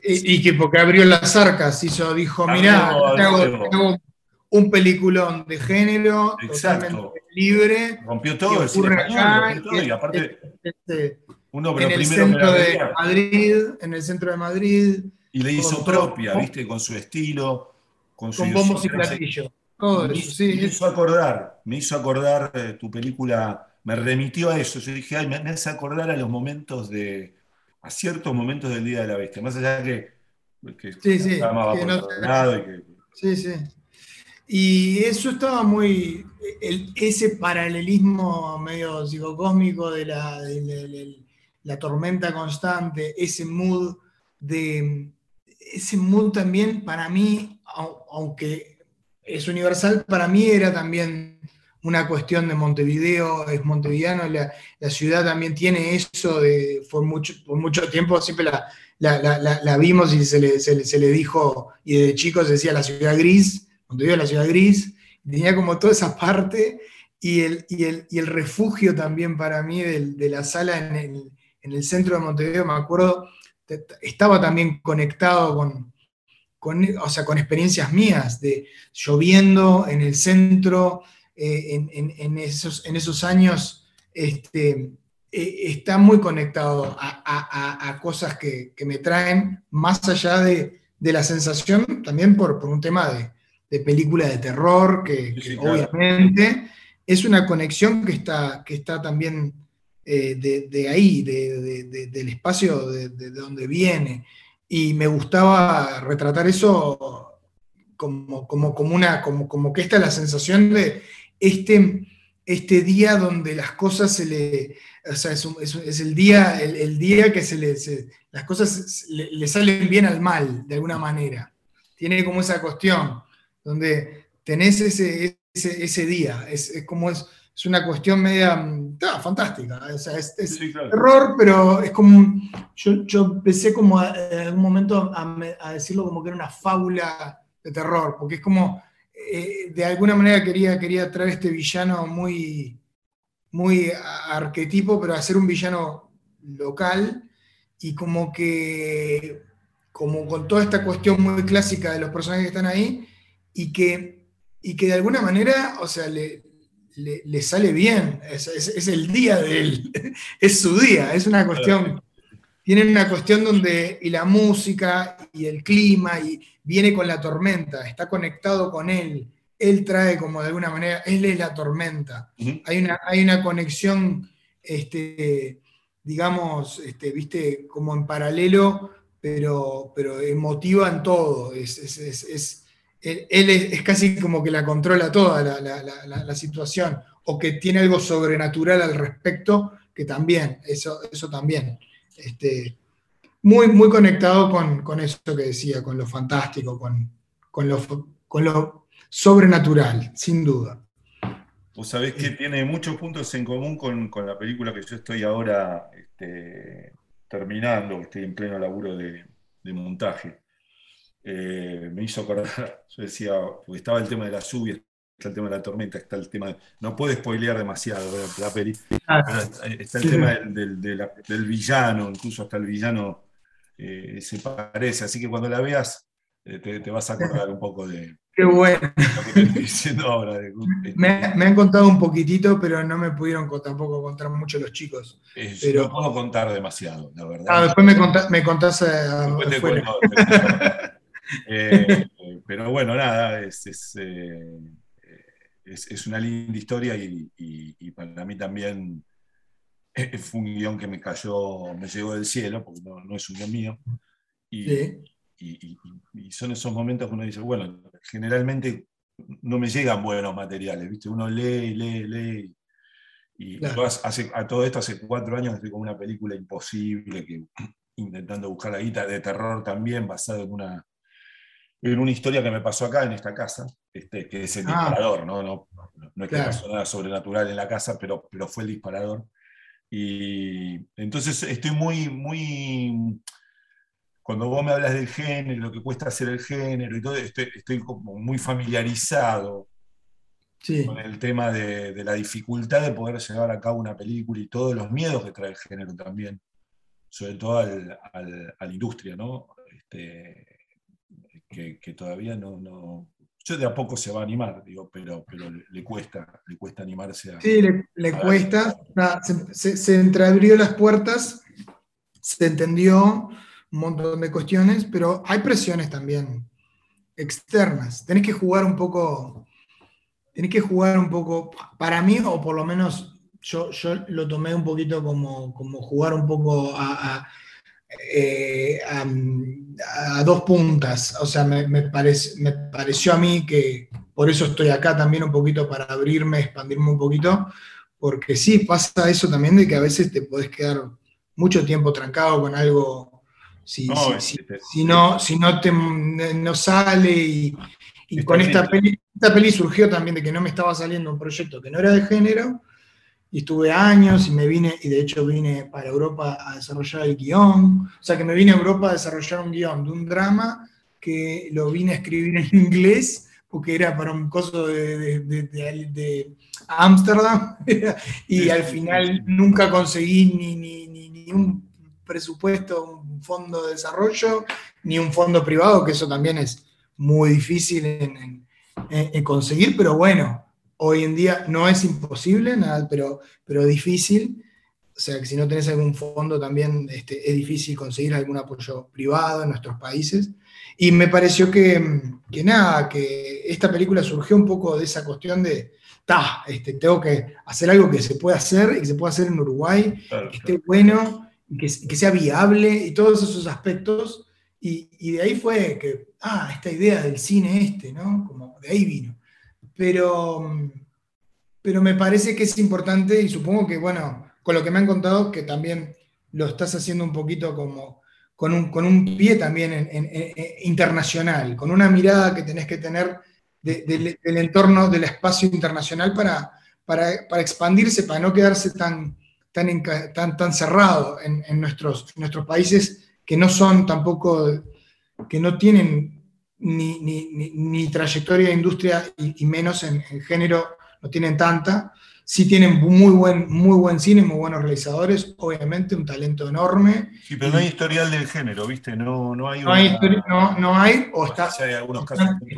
Y, que porque abrió las arcas, hizo, dijo, mirá, hago, un peliculón de género, totalmente libre. Rompió todo el cine español, y aparte... uno en el centro de Madrid, en el centro de Madrid. Y le hizo propia, ¿viste? Con su estilo, con, su con bombos y platillos. Todo me, eso, sí. Me hizo acordar, me hizo acordar eh, tu película me remitió a eso. Yo dije, ay, me, hace acordar a los momentos de, a ciertos momentos del Día de la Bestia, más allá que, que sí, sí, no, y que... Sí, sí. Y eso estaba muy, ese paralelismo medio psicocósmico de la, de, la tormenta constante, ese mood de, ese mood también para mí, aunque es universal, para mí era también una cuestión de Montevideo, es montevideano, la, ciudad también tiene eso, de, por, mucho, por mucho tiempo siempre la, vimos y se le, dijo, y de chicos decía la ciudad gris, Montevideo la ciudad gris, tenía como toda esa parte, y el, y el, refugio también para mí de, la sala en el, centro de Montevideo, me acuerdo, estaba también conectado con, con, o sea, con experiencias mías, de lloviendo en el centro, eh, en, esos, en esos años este, eh, está muy conectado a, cosas que, me traen, más allá de, la sensación, también por, un tema de, película de terror, que, obviamente es una conexión que está, que está también eh, de, ahí, del espacio de, donde viene. Y me gustaba retratar eso como, como, como, una, como, como que esta es la sensación de este, este día donde las cosas se le, o sea, es, el, día, el, día que se le, las cosas le, salen bien al mal, de alguna manera. Tiene como esa cuestión, donde tenés ese, ese, día, es, como es, es una cuestión media fantástica. O sea, es, terror, pero es como. Yo, yo empecé como en algún momento a, a, decirlo como que era una fábula de terror, porque es como eh, de alguna manera quería, quería traer este villano muy, muy arquetipo, pero hacer un villano local y como que, como con toda esta cuestión muy clásica de los personajes que están ahí y que, y que de alguna manera, o sea, le, le, sale bien, es, es, el día de él, es su día, es una cuestión, tienen una cuestión donde, y la música y el clima y viene con la tormenta, está conectado con él, él trae como de alguna manera, él es la tormenta. hay, una, hay una conexión, este, digamos, este, viste, como en paralelo, pero, pero emotiva en todo. Es, él, es, casi como que la controla toda la, situación, o que tiene algo sobrenatural al respecto, que también, eso, eso también. Este, muy, muy conectado con, eso que decía, con lo fantástico, con, con, lo, con lo sobrenatural, sin duda. Vos sabés que tiene muchos puntos en común con, la película que yo estoy ahora este, terminando, que estoy en pleno laburo de, montaje. Eh, me hizo acordar, yo decía, porque estaba el tema de la lluvia, está el tema de la tormenta, está el tema, no puedo spoilear demasiado la peli, ah. está el tema del, del, villano, incluso hasta el villano eh, se parece. Así que cuando la veas, eh, te, vas a acordar un poco de. Qué bueno. Lo que te estoy diciendo ahora. me, han contado un poquitito, pero no me pudieron tampoco contar mucho los chicos. Eh, pero... No puedo contar demasiado, la verdad. Ah, después me, contás, me contás pero bueno, nada, es, es, es, una linda historia y, y para mí también fue un guion que me cayó, me llegó del cielo, porque no, es un guion mío. Y, son esos momentos que uno dice, bueno, generalmente no me llegan buenos materiales, ¿viste? Uno lee, lee, lee. Y hace, a todo esto hace cuatro años estoy con una película imposible, que, intentando buscar la guita de terror también, basada en una, en una historia que me pasó acá, en esta casa, este, que es el ah. disparador, ¿no? No, no, es que pasó nada sobrenatural en la casa, pero, pero fue el disparador. Y entonces estoy muy, muy, cuando vos me hablas del género, lo que cuesta hacer el género y todo, estoy, como muy familiarizado con el tema de, la dificultad de poder llevar a cabo una película y todos los miedos que trae el género también, sobre todo a la industria, ¿no? Este, que, todavía no, Yo de a poco se va a animar, digo, pero, pero le, cuesta, le cuesta animarse a. Sí, le, cuesta. se, se, entreabrió las puertas, se entendió un montón de cuestiones, pero hay presiones también externas. Tenés que jugar un poco. Tenés que jugar un poco. Para mí, o por lo menos yo, yo lo tomé un poquito como, como jugar un poco a eh, a, dos puntas. O sea, me, me, me pareció a mí que por eso estoy acá también un poquito para abrirme, expandirme un poquito, porque sí, pasa eso también de que a veces te podés quedar mucho tiempo trancado con algo, si no, si, no, si no, te, no sale y, con esta peli, esta peli surgió también de que no me estaba saliendo un proyecto que no era de género, y estuve años y me vine, y de hecho vine para Europa a desarrollar el guion, o sea que me vine a Europa a desarrollar un guion de un drama que lo vine a escribir en inglés porque era para un coso de Ámsterdam. Y al final nunca conseguí ni, ni, ni, un presupuesto, un fondo de desarrollo, ni un fondo privado, que eso también es muy difícil en, en conseguir, pero bueno, hoy en día no es imposible, nada, pero, pero difícil. O sea, que si no tenés algún fondo también este, es difícil conseguir algún apoyo privado en nuestros países. Y me pareció que, que nada, que esta película surgió un poco de esa cuestión de, ta, este, tengo que hacer algo que se pueda hacer y que se pueda hacer en Uruguay, que esté bueno, que, que, sea viable y todos esos aspectos. Y, y, de ahí fue que, ah, esta idea del cine este, ¿no? Como de ahí vino pero, pero me parece que es importante y supongo que, bueno, con lo que me han contado, que también lo estás haciendo un poquito como con un, con un pie también internacional, con una mirada que tenés que tener del entorno del espacio internacional para, para, expandirse, para no quedarse tan, tan, tan, tan cerrado en, nuestros, nuestros países que no son tampoco, que no tienen ni, trayectoria de industria y, menos en, género no tienen tanta. Sí tienen muy buen, muy buen cine, muy buenos realizadores, obviamente un talento enorme. Sí, pero no hay historial del género, ¿viste? No, no hay. No, hay, no, hay, o está,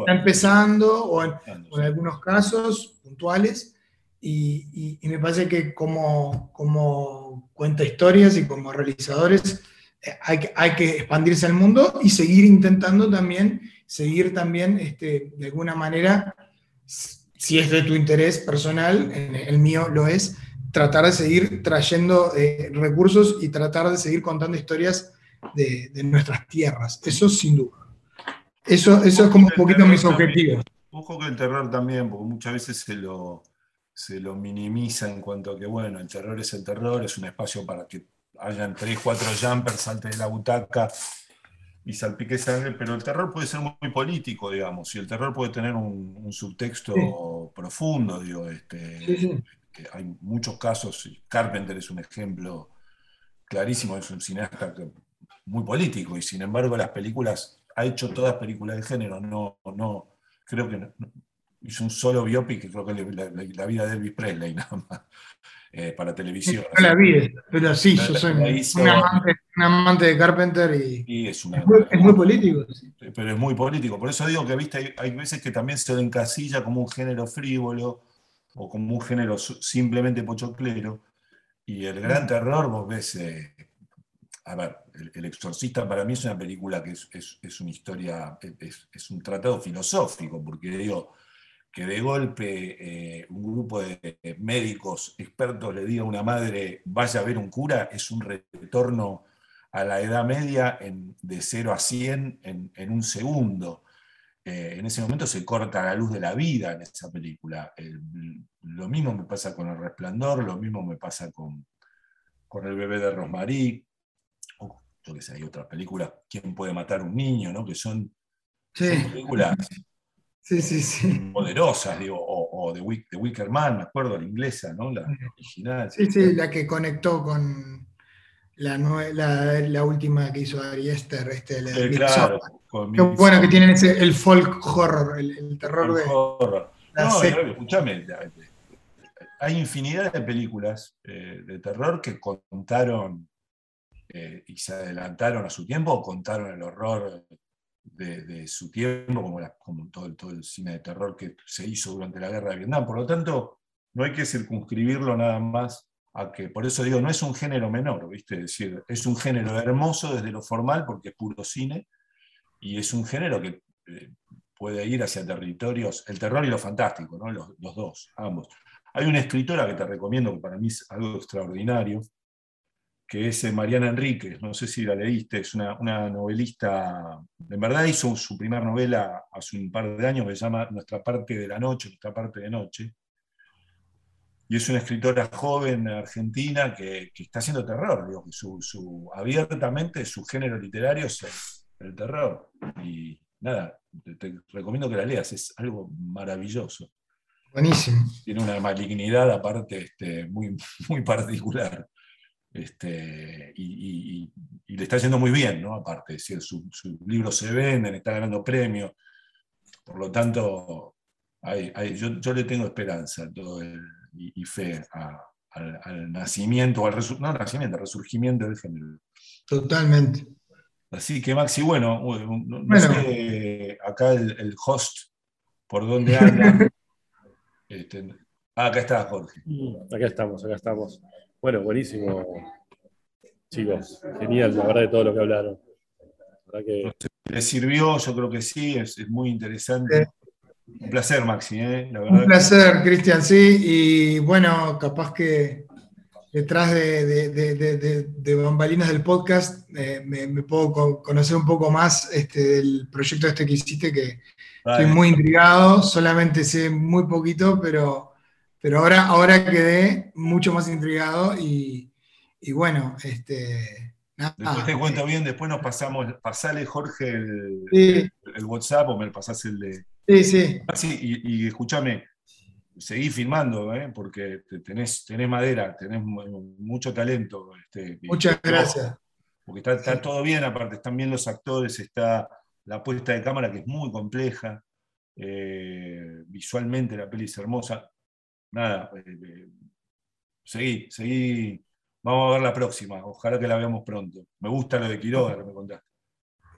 empezando, o en, algunos casos puntuales. Y, me parece que como, como cuenta historias y como realizadores eh, hay, hay que expandirse al mundo y seguir intentando también seguir también, este, de alguna manera, si es de tu interés personal, el mío lo es, tratar de seguir trayendo eh, recursos y tratar de seguir contando historias de, nuestras tierras. Eso sin duda. Eso, eso es como un poquito mis objetivos. Ojo que el terror también, porque muchas veces se lo, se lo minimiza en cuanto a que, bueno, el terror es el terror, es un espacio para que hayan tres, cuatro jumpers, salte de la butaca y salpique sangre, pero el terror puede ser muy, político, digamos, y el terror puede tener un, subtexto profundo, digo, este, hay muchos casos, Carpenter es un ejemplo clarísimo, es un cineasta muy político, y sin embargo las películas, ha hecho todas películas de género, no, no, creo que hizo un solo biopic, que creo que la, la vida de Elvis Presley, nada más. Eh, para televisión. No la vi, pero sí, yo soy un, amante, de Carpenter y, es, muy, político. Pero es muy político. Por eso digo que ¿viste? Hay, veces que también se encasilla como un género frívolo o como un género simplemente pochoclero. Y el gran terror, vos ves, eh, a ver, el, Exorcista para mí es una película que es, una historia, es, es, un tratado filosófico, porque digo, que de golpe eh, un grupo de médicos expertos le diga a una madre vaya a ver un cura, es un retorno a la edad media de 0 a 100 en, un segundo. Eh, en ese momento se corta la luz de la vida en esa película. lo mismo me pasa con El Resplandor, lo mismo me pasa con, con El bebé de Rosmarie, o yo que sé, hay otras películas, ¿Quién puede matar a un niño? ¿no? Que son, son películas Sí, sí, sí. Poderosas, digo, o, de, Wicker Man, me acuerdo, la inglesa, ¿no? La original. Sí, sí, la que conectó con la, la, última que hizo Ari Esther, este, claro, Qué bueno que tienen ese, el folk horror, el, terror de. Horror. no, escúchame, hay infinidad de películas eh, de terror que contaron eh, y se adelantaron a su tiempo o contaron el horror de, su tiempo, como, como todo, todo, el, cine de terror que se hizo durante la guerra de Vietnam. Por lo tanto, no hay que circunscribirlo nada más a que, por eso digo, no es un género menor, ¿viste? Es decir, es un género hermoso desde lo formal porque es puro cine y es un género que eh, puede ir hacia territorios, el terror y lo fantástico, ¿no? los, los dos, ambos. Hay una escritora que te recomiendo, que para mí es algo extraordinario, que es eh, Mariana Enríquez, no sé si la leíste, es una, novelista, en verdad hizo su primera novela hace un par de años que se llama Nuestra parte de la noche, Nuestra parte de noche, y es una escritora joven argentina que, está haciendo terror, digo, su, abiertamente su género literario es el, terror, y nada, te, recomiendo que la leas, es algo maravilloso. Buenísimo. Tiene una malignidad aparte este, muy, muy particular. Este, y, le está yendo muy bien, ¿no? Aparte, sus libros se venden, está ganando premios. Por lo tanto, yo, le tengo esperanza y, fe al, nacimiento, al no nacimiento, al resurgimiento del género. Totalmente. Así que, Maxi, bueno, no, sé acá el, host por dónde anda. Este, ah, acá está Jorge. Acá estamos, acá estamos. Bueno, buenísimo, chicos. Genial, la verdad, de todo lo que hablaron. ¿Les sirvió? Yo creo que sí, es, muy interesante. Un placer, Maxi, ¿eh? Un placer, Cristian, sí. Y bueno, capaz que detrás de, bambalinas del podcast eh, me, puedo conocer un poco más este, del proyecto este que hiciste, que estoy muy intrigado. Solamente sé muy poquito, pero pero ahora, ahora quedé mucho más intrigado y, bueno, este. después te cuento bien, después nos pasamos, pasale Jorge el, WhatsApp o me pasás el de. Sí, sí. Ah, y, escúchame, seguí filmando, ¿eh? porque tenés, tenés madera, tenés mucho talento. Este, Muchas gracias. Porque está, todo bien, aparte, están bien los actores, está la puesta de cámara que es muy compleja. Eh, visualmente la peli es hermosa nada, eh, eh, seguí, seguí. Vamos a ver la próxima. Ojalá que la veamos pronto. Me gusta lo de Quiroga que me contaste.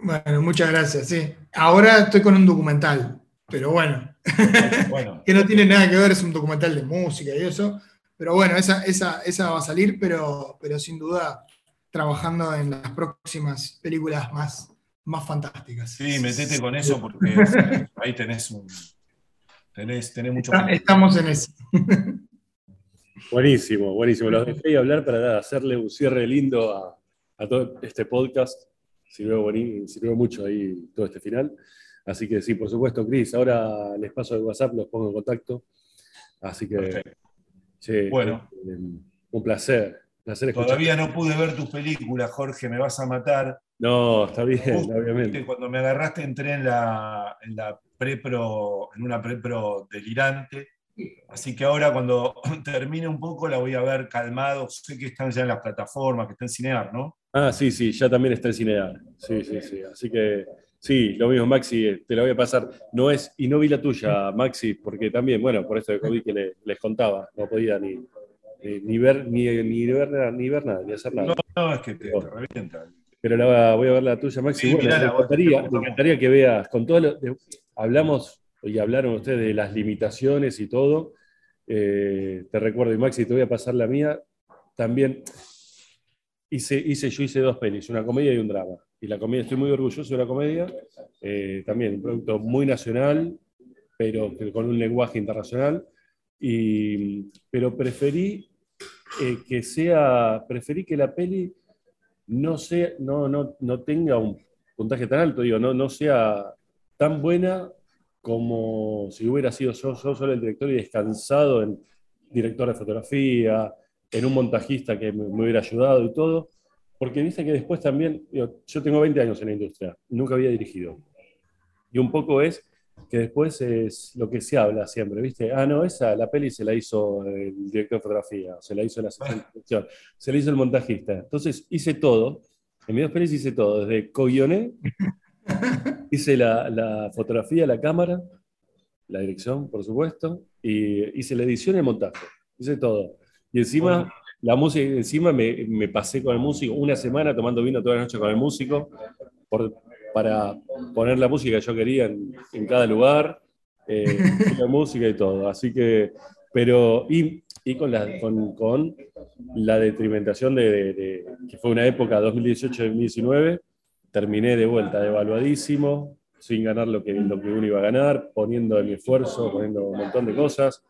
Bueno, muchas gracias. Sí. Ahora estoy con un documental, pero bueno. que no tiene nada que ver, es un documental de música y eso. Pero bueno, esa, esa, va a salir, pero, pero sin duda trabajando en las próximas películas más, más fantásticas. Sí, metete con eso porque ahí tenés un, Tenés, mucho Estamos en eso. Buenísimo, buenísimo. Los dejé hablar para hacerle un cierre lindo a, todo este podcast. Sirvió, sirvió mucho ahí todo este final. Así que sí, por supuesto, Cris, ahora les paso el WhatsApp, los pongo en contacto. Así que, bueno, eh, un placer. placer Todavía no pude ver tus películas, Jorge, me vas a matar. No, está bien, obviamente. Cuando me agarraste entré en la, en la prepro, en una prepro delirante. Así que ahora cuando termine un poco la voy a ver calmado. Sé que están ya en las plataformas, que está en Cinear, ¿no? Ah, sí, sí, ya también está en Cinear. Sí, sí, sí. Así que sí, lo mismo, Maxi, te la voy a pasar. No es, y no vi la tuya, Maxi, porque también, bueno, por esto de COVID que les contaba, no podía ni, ni, ver, ni, ni, ver, ni ver nada, ni hacer nada. No, no, es que te, te revienta. Pero la, voy a ver la tuya, Maxi. me, encantaría, que veas, con todo lo, hablamos y hablaron ustedes de las limitaciones y todo. Eh, te recuerdo, y Maxi, te voy a pasar la mía. También hice, hice, yo hice dos pelis, una comedia y un drama. Y la comedia, estoy muy orgulloso de la comedia. Eh, también un producto muy nacional, pero con un lenguaje internacional. Y, pero preferí eh, que sea, preferí que la peli no, sea, no, no, no tenga un puntaje tan alto, digo, no, no sea tan buena como si hubiera sido yo, solo el director y descansado en director de fotografía, en un montajista que me, hubiera ayudado y todo, porque dice que después también, yo tengo 20 años en la industria, nunca había dirigido. Y un poco es que después es lo que se habla siempre, ¿viste? Ah, no, esa, la peli se la hizo el director de fotografía, se la hizo la se la hizo el montajista. Entonces hice todo, en mis dos pelis hice todo, desde coguioné, hice la, la, fotografía, la cámara, la dirección, por supuesto, y hice la edición y el montaje, hice todo. Y encima, la música, encima me, me pasé con el músico una semana tomando vino toda la noche con el músico, por, para poner la música que yo quería en, cada lugar, eh, la música y todo. Así que, pero, y, y con, la, con, con, la detrimentación de, que fue una época 2018-2019, terminé de vuelta devaluadísimo, sin ganar lo que, lo que uno iba a ganar, poniendo mi esfuerzo, poniendo un montón de cosas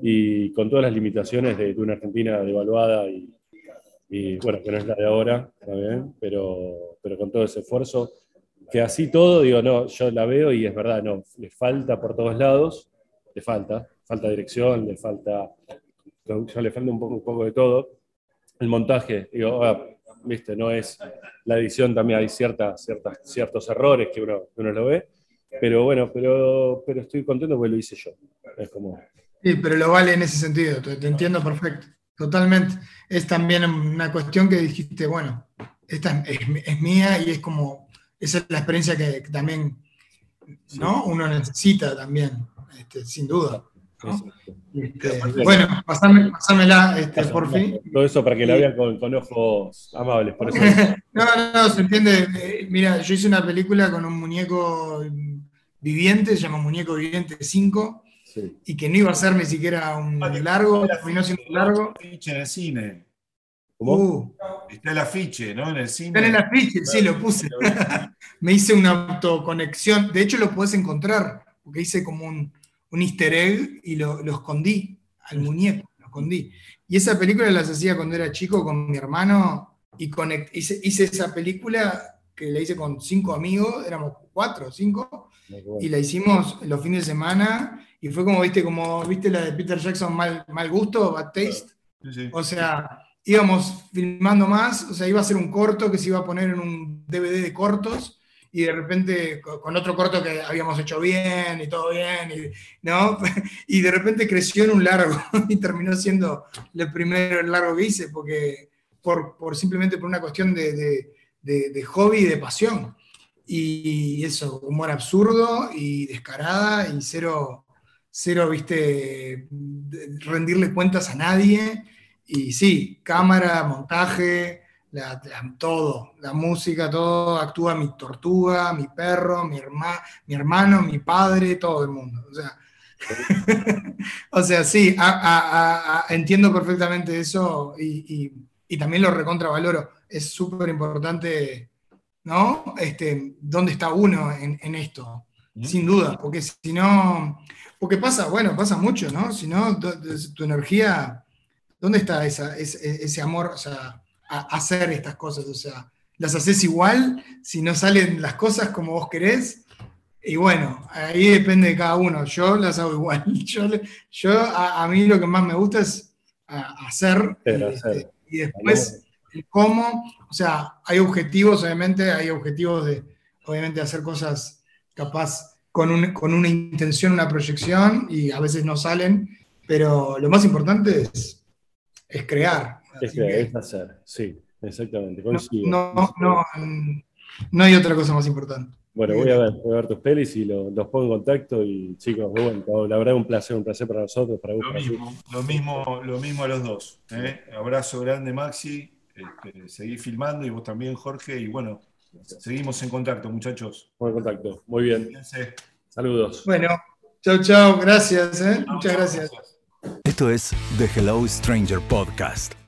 y con todas las limitaciones de, una Argentina devaluada y, y, bueno, que no es la de ahora, pero, pero con todo ese esfuerzo que así todo, digo, no, yo la veo y es verdad, no, le falta por todos lados, le falta, falta dirección, le falta, ya le falta un poco, un poco de todo. El montaje, digo, ah, viste, no es la edición, también hay ciertas, ciertas, ciertos errores que uno, uno lo ve, pero bueno, pero, pero estoy contento porque lo hice yo. Es como... Sí, pero lo vale en ese sentido, te, entiendo perfecto, totalmente. Es también una cuestión que dijiste, bueno, esta es, es mía y es como esa es la experiencia que, también ¿no? uno necesita también, este, sin duda. Este, bueno, pasámela, este, por fin. Todo eso para que la vean con, ojos amables, por eso. no, no, no, se entiende. Eh, mira, yo hice una película con un muñeco viviente, se llama Muñeco Viviente 5, y que no iba a ser ni siquiera un largo, terminó siendo largo. En el cine. Uh. está el afiche, ¿no? En el cine. Está en el afiche, sí, lo puse. Me hice una autoconexión. De hecho, lo puedes encontrar, porque hice como un, un easter egg y lo, escondí al muñeco, lo escondí. Y esa película la hacía cuando era chico con mi hermano y hice, hice, esa película que la hice con cinco amigos, éramos cuatro o cinco, y la hicimos los fines de semana y fue como, viste, como, viste la de Peter Jackson, Mal, mal Gusto, Bad Taste. O sea, íbamos filmando más, o sea, iba a ser un corto que se iba a poner en un DVD de cortos y de repente con otro corto que habíamos hecho bien y todo bien, y, ¿no? Y de repente creció en un largo y terminó siendo el primer largo que hice, porque por, por simplemente por una cuestión de, de, de, hobby y de pasión. Y eso, humor absurdo y descarada y cero, cero, viste, rendirle cuentas a nadie y sí, cámara, montaje, todo, la música, todo, actúa mi tortuga, mi perro, mi, mi hermano, mi padre, todo el mundo. O sea, o sea sí, entiendo perfectamente eso y, también lo recontravaloro. Es súper importante, ¿no? Este, ¿Dónde está uno en, esto? Sin duda, porque si no, porque pasa, bueno, pasa mucho, ¿no? Si no, tu energía ¿Dónde está ese, amor a hacer estas cosas? O sea, ¿las haces igual si no salen las cosas como vos querés? Y bueno, ahí depende de cada uno. Yo las hago igual. Yo, a, mí lo que más me gusta es hacer, este, y, después el cómo. O sea, hay objetivos, obviamente, hay objetivos de, obviamente, hacer cosas capaz con, con una intención, una proyección, y a veces no salen, pero lo más importante es es crear. Es, crear, es hacer, sí, exactamente. No, no, no, hay otra cosa más importante. Bueno, voy a ver, voy a ver tus pelis y los pongo en contacto y chicos, bueno, la verdad un placer, un placer para nosotros, para Lo mismo, lo mismo, lo mismo a los dos. ¿eh? Abrazo grande, Maxi. Este, seguí filmando y vos también, Jorge. Y bueno, seguimos en contacto, muchachos. en contacto, muy bien. Saludos. Bueno, chao, chao, gracias. ¿eh? Muchas gracias. Esto es The Hello Stranger Podcast.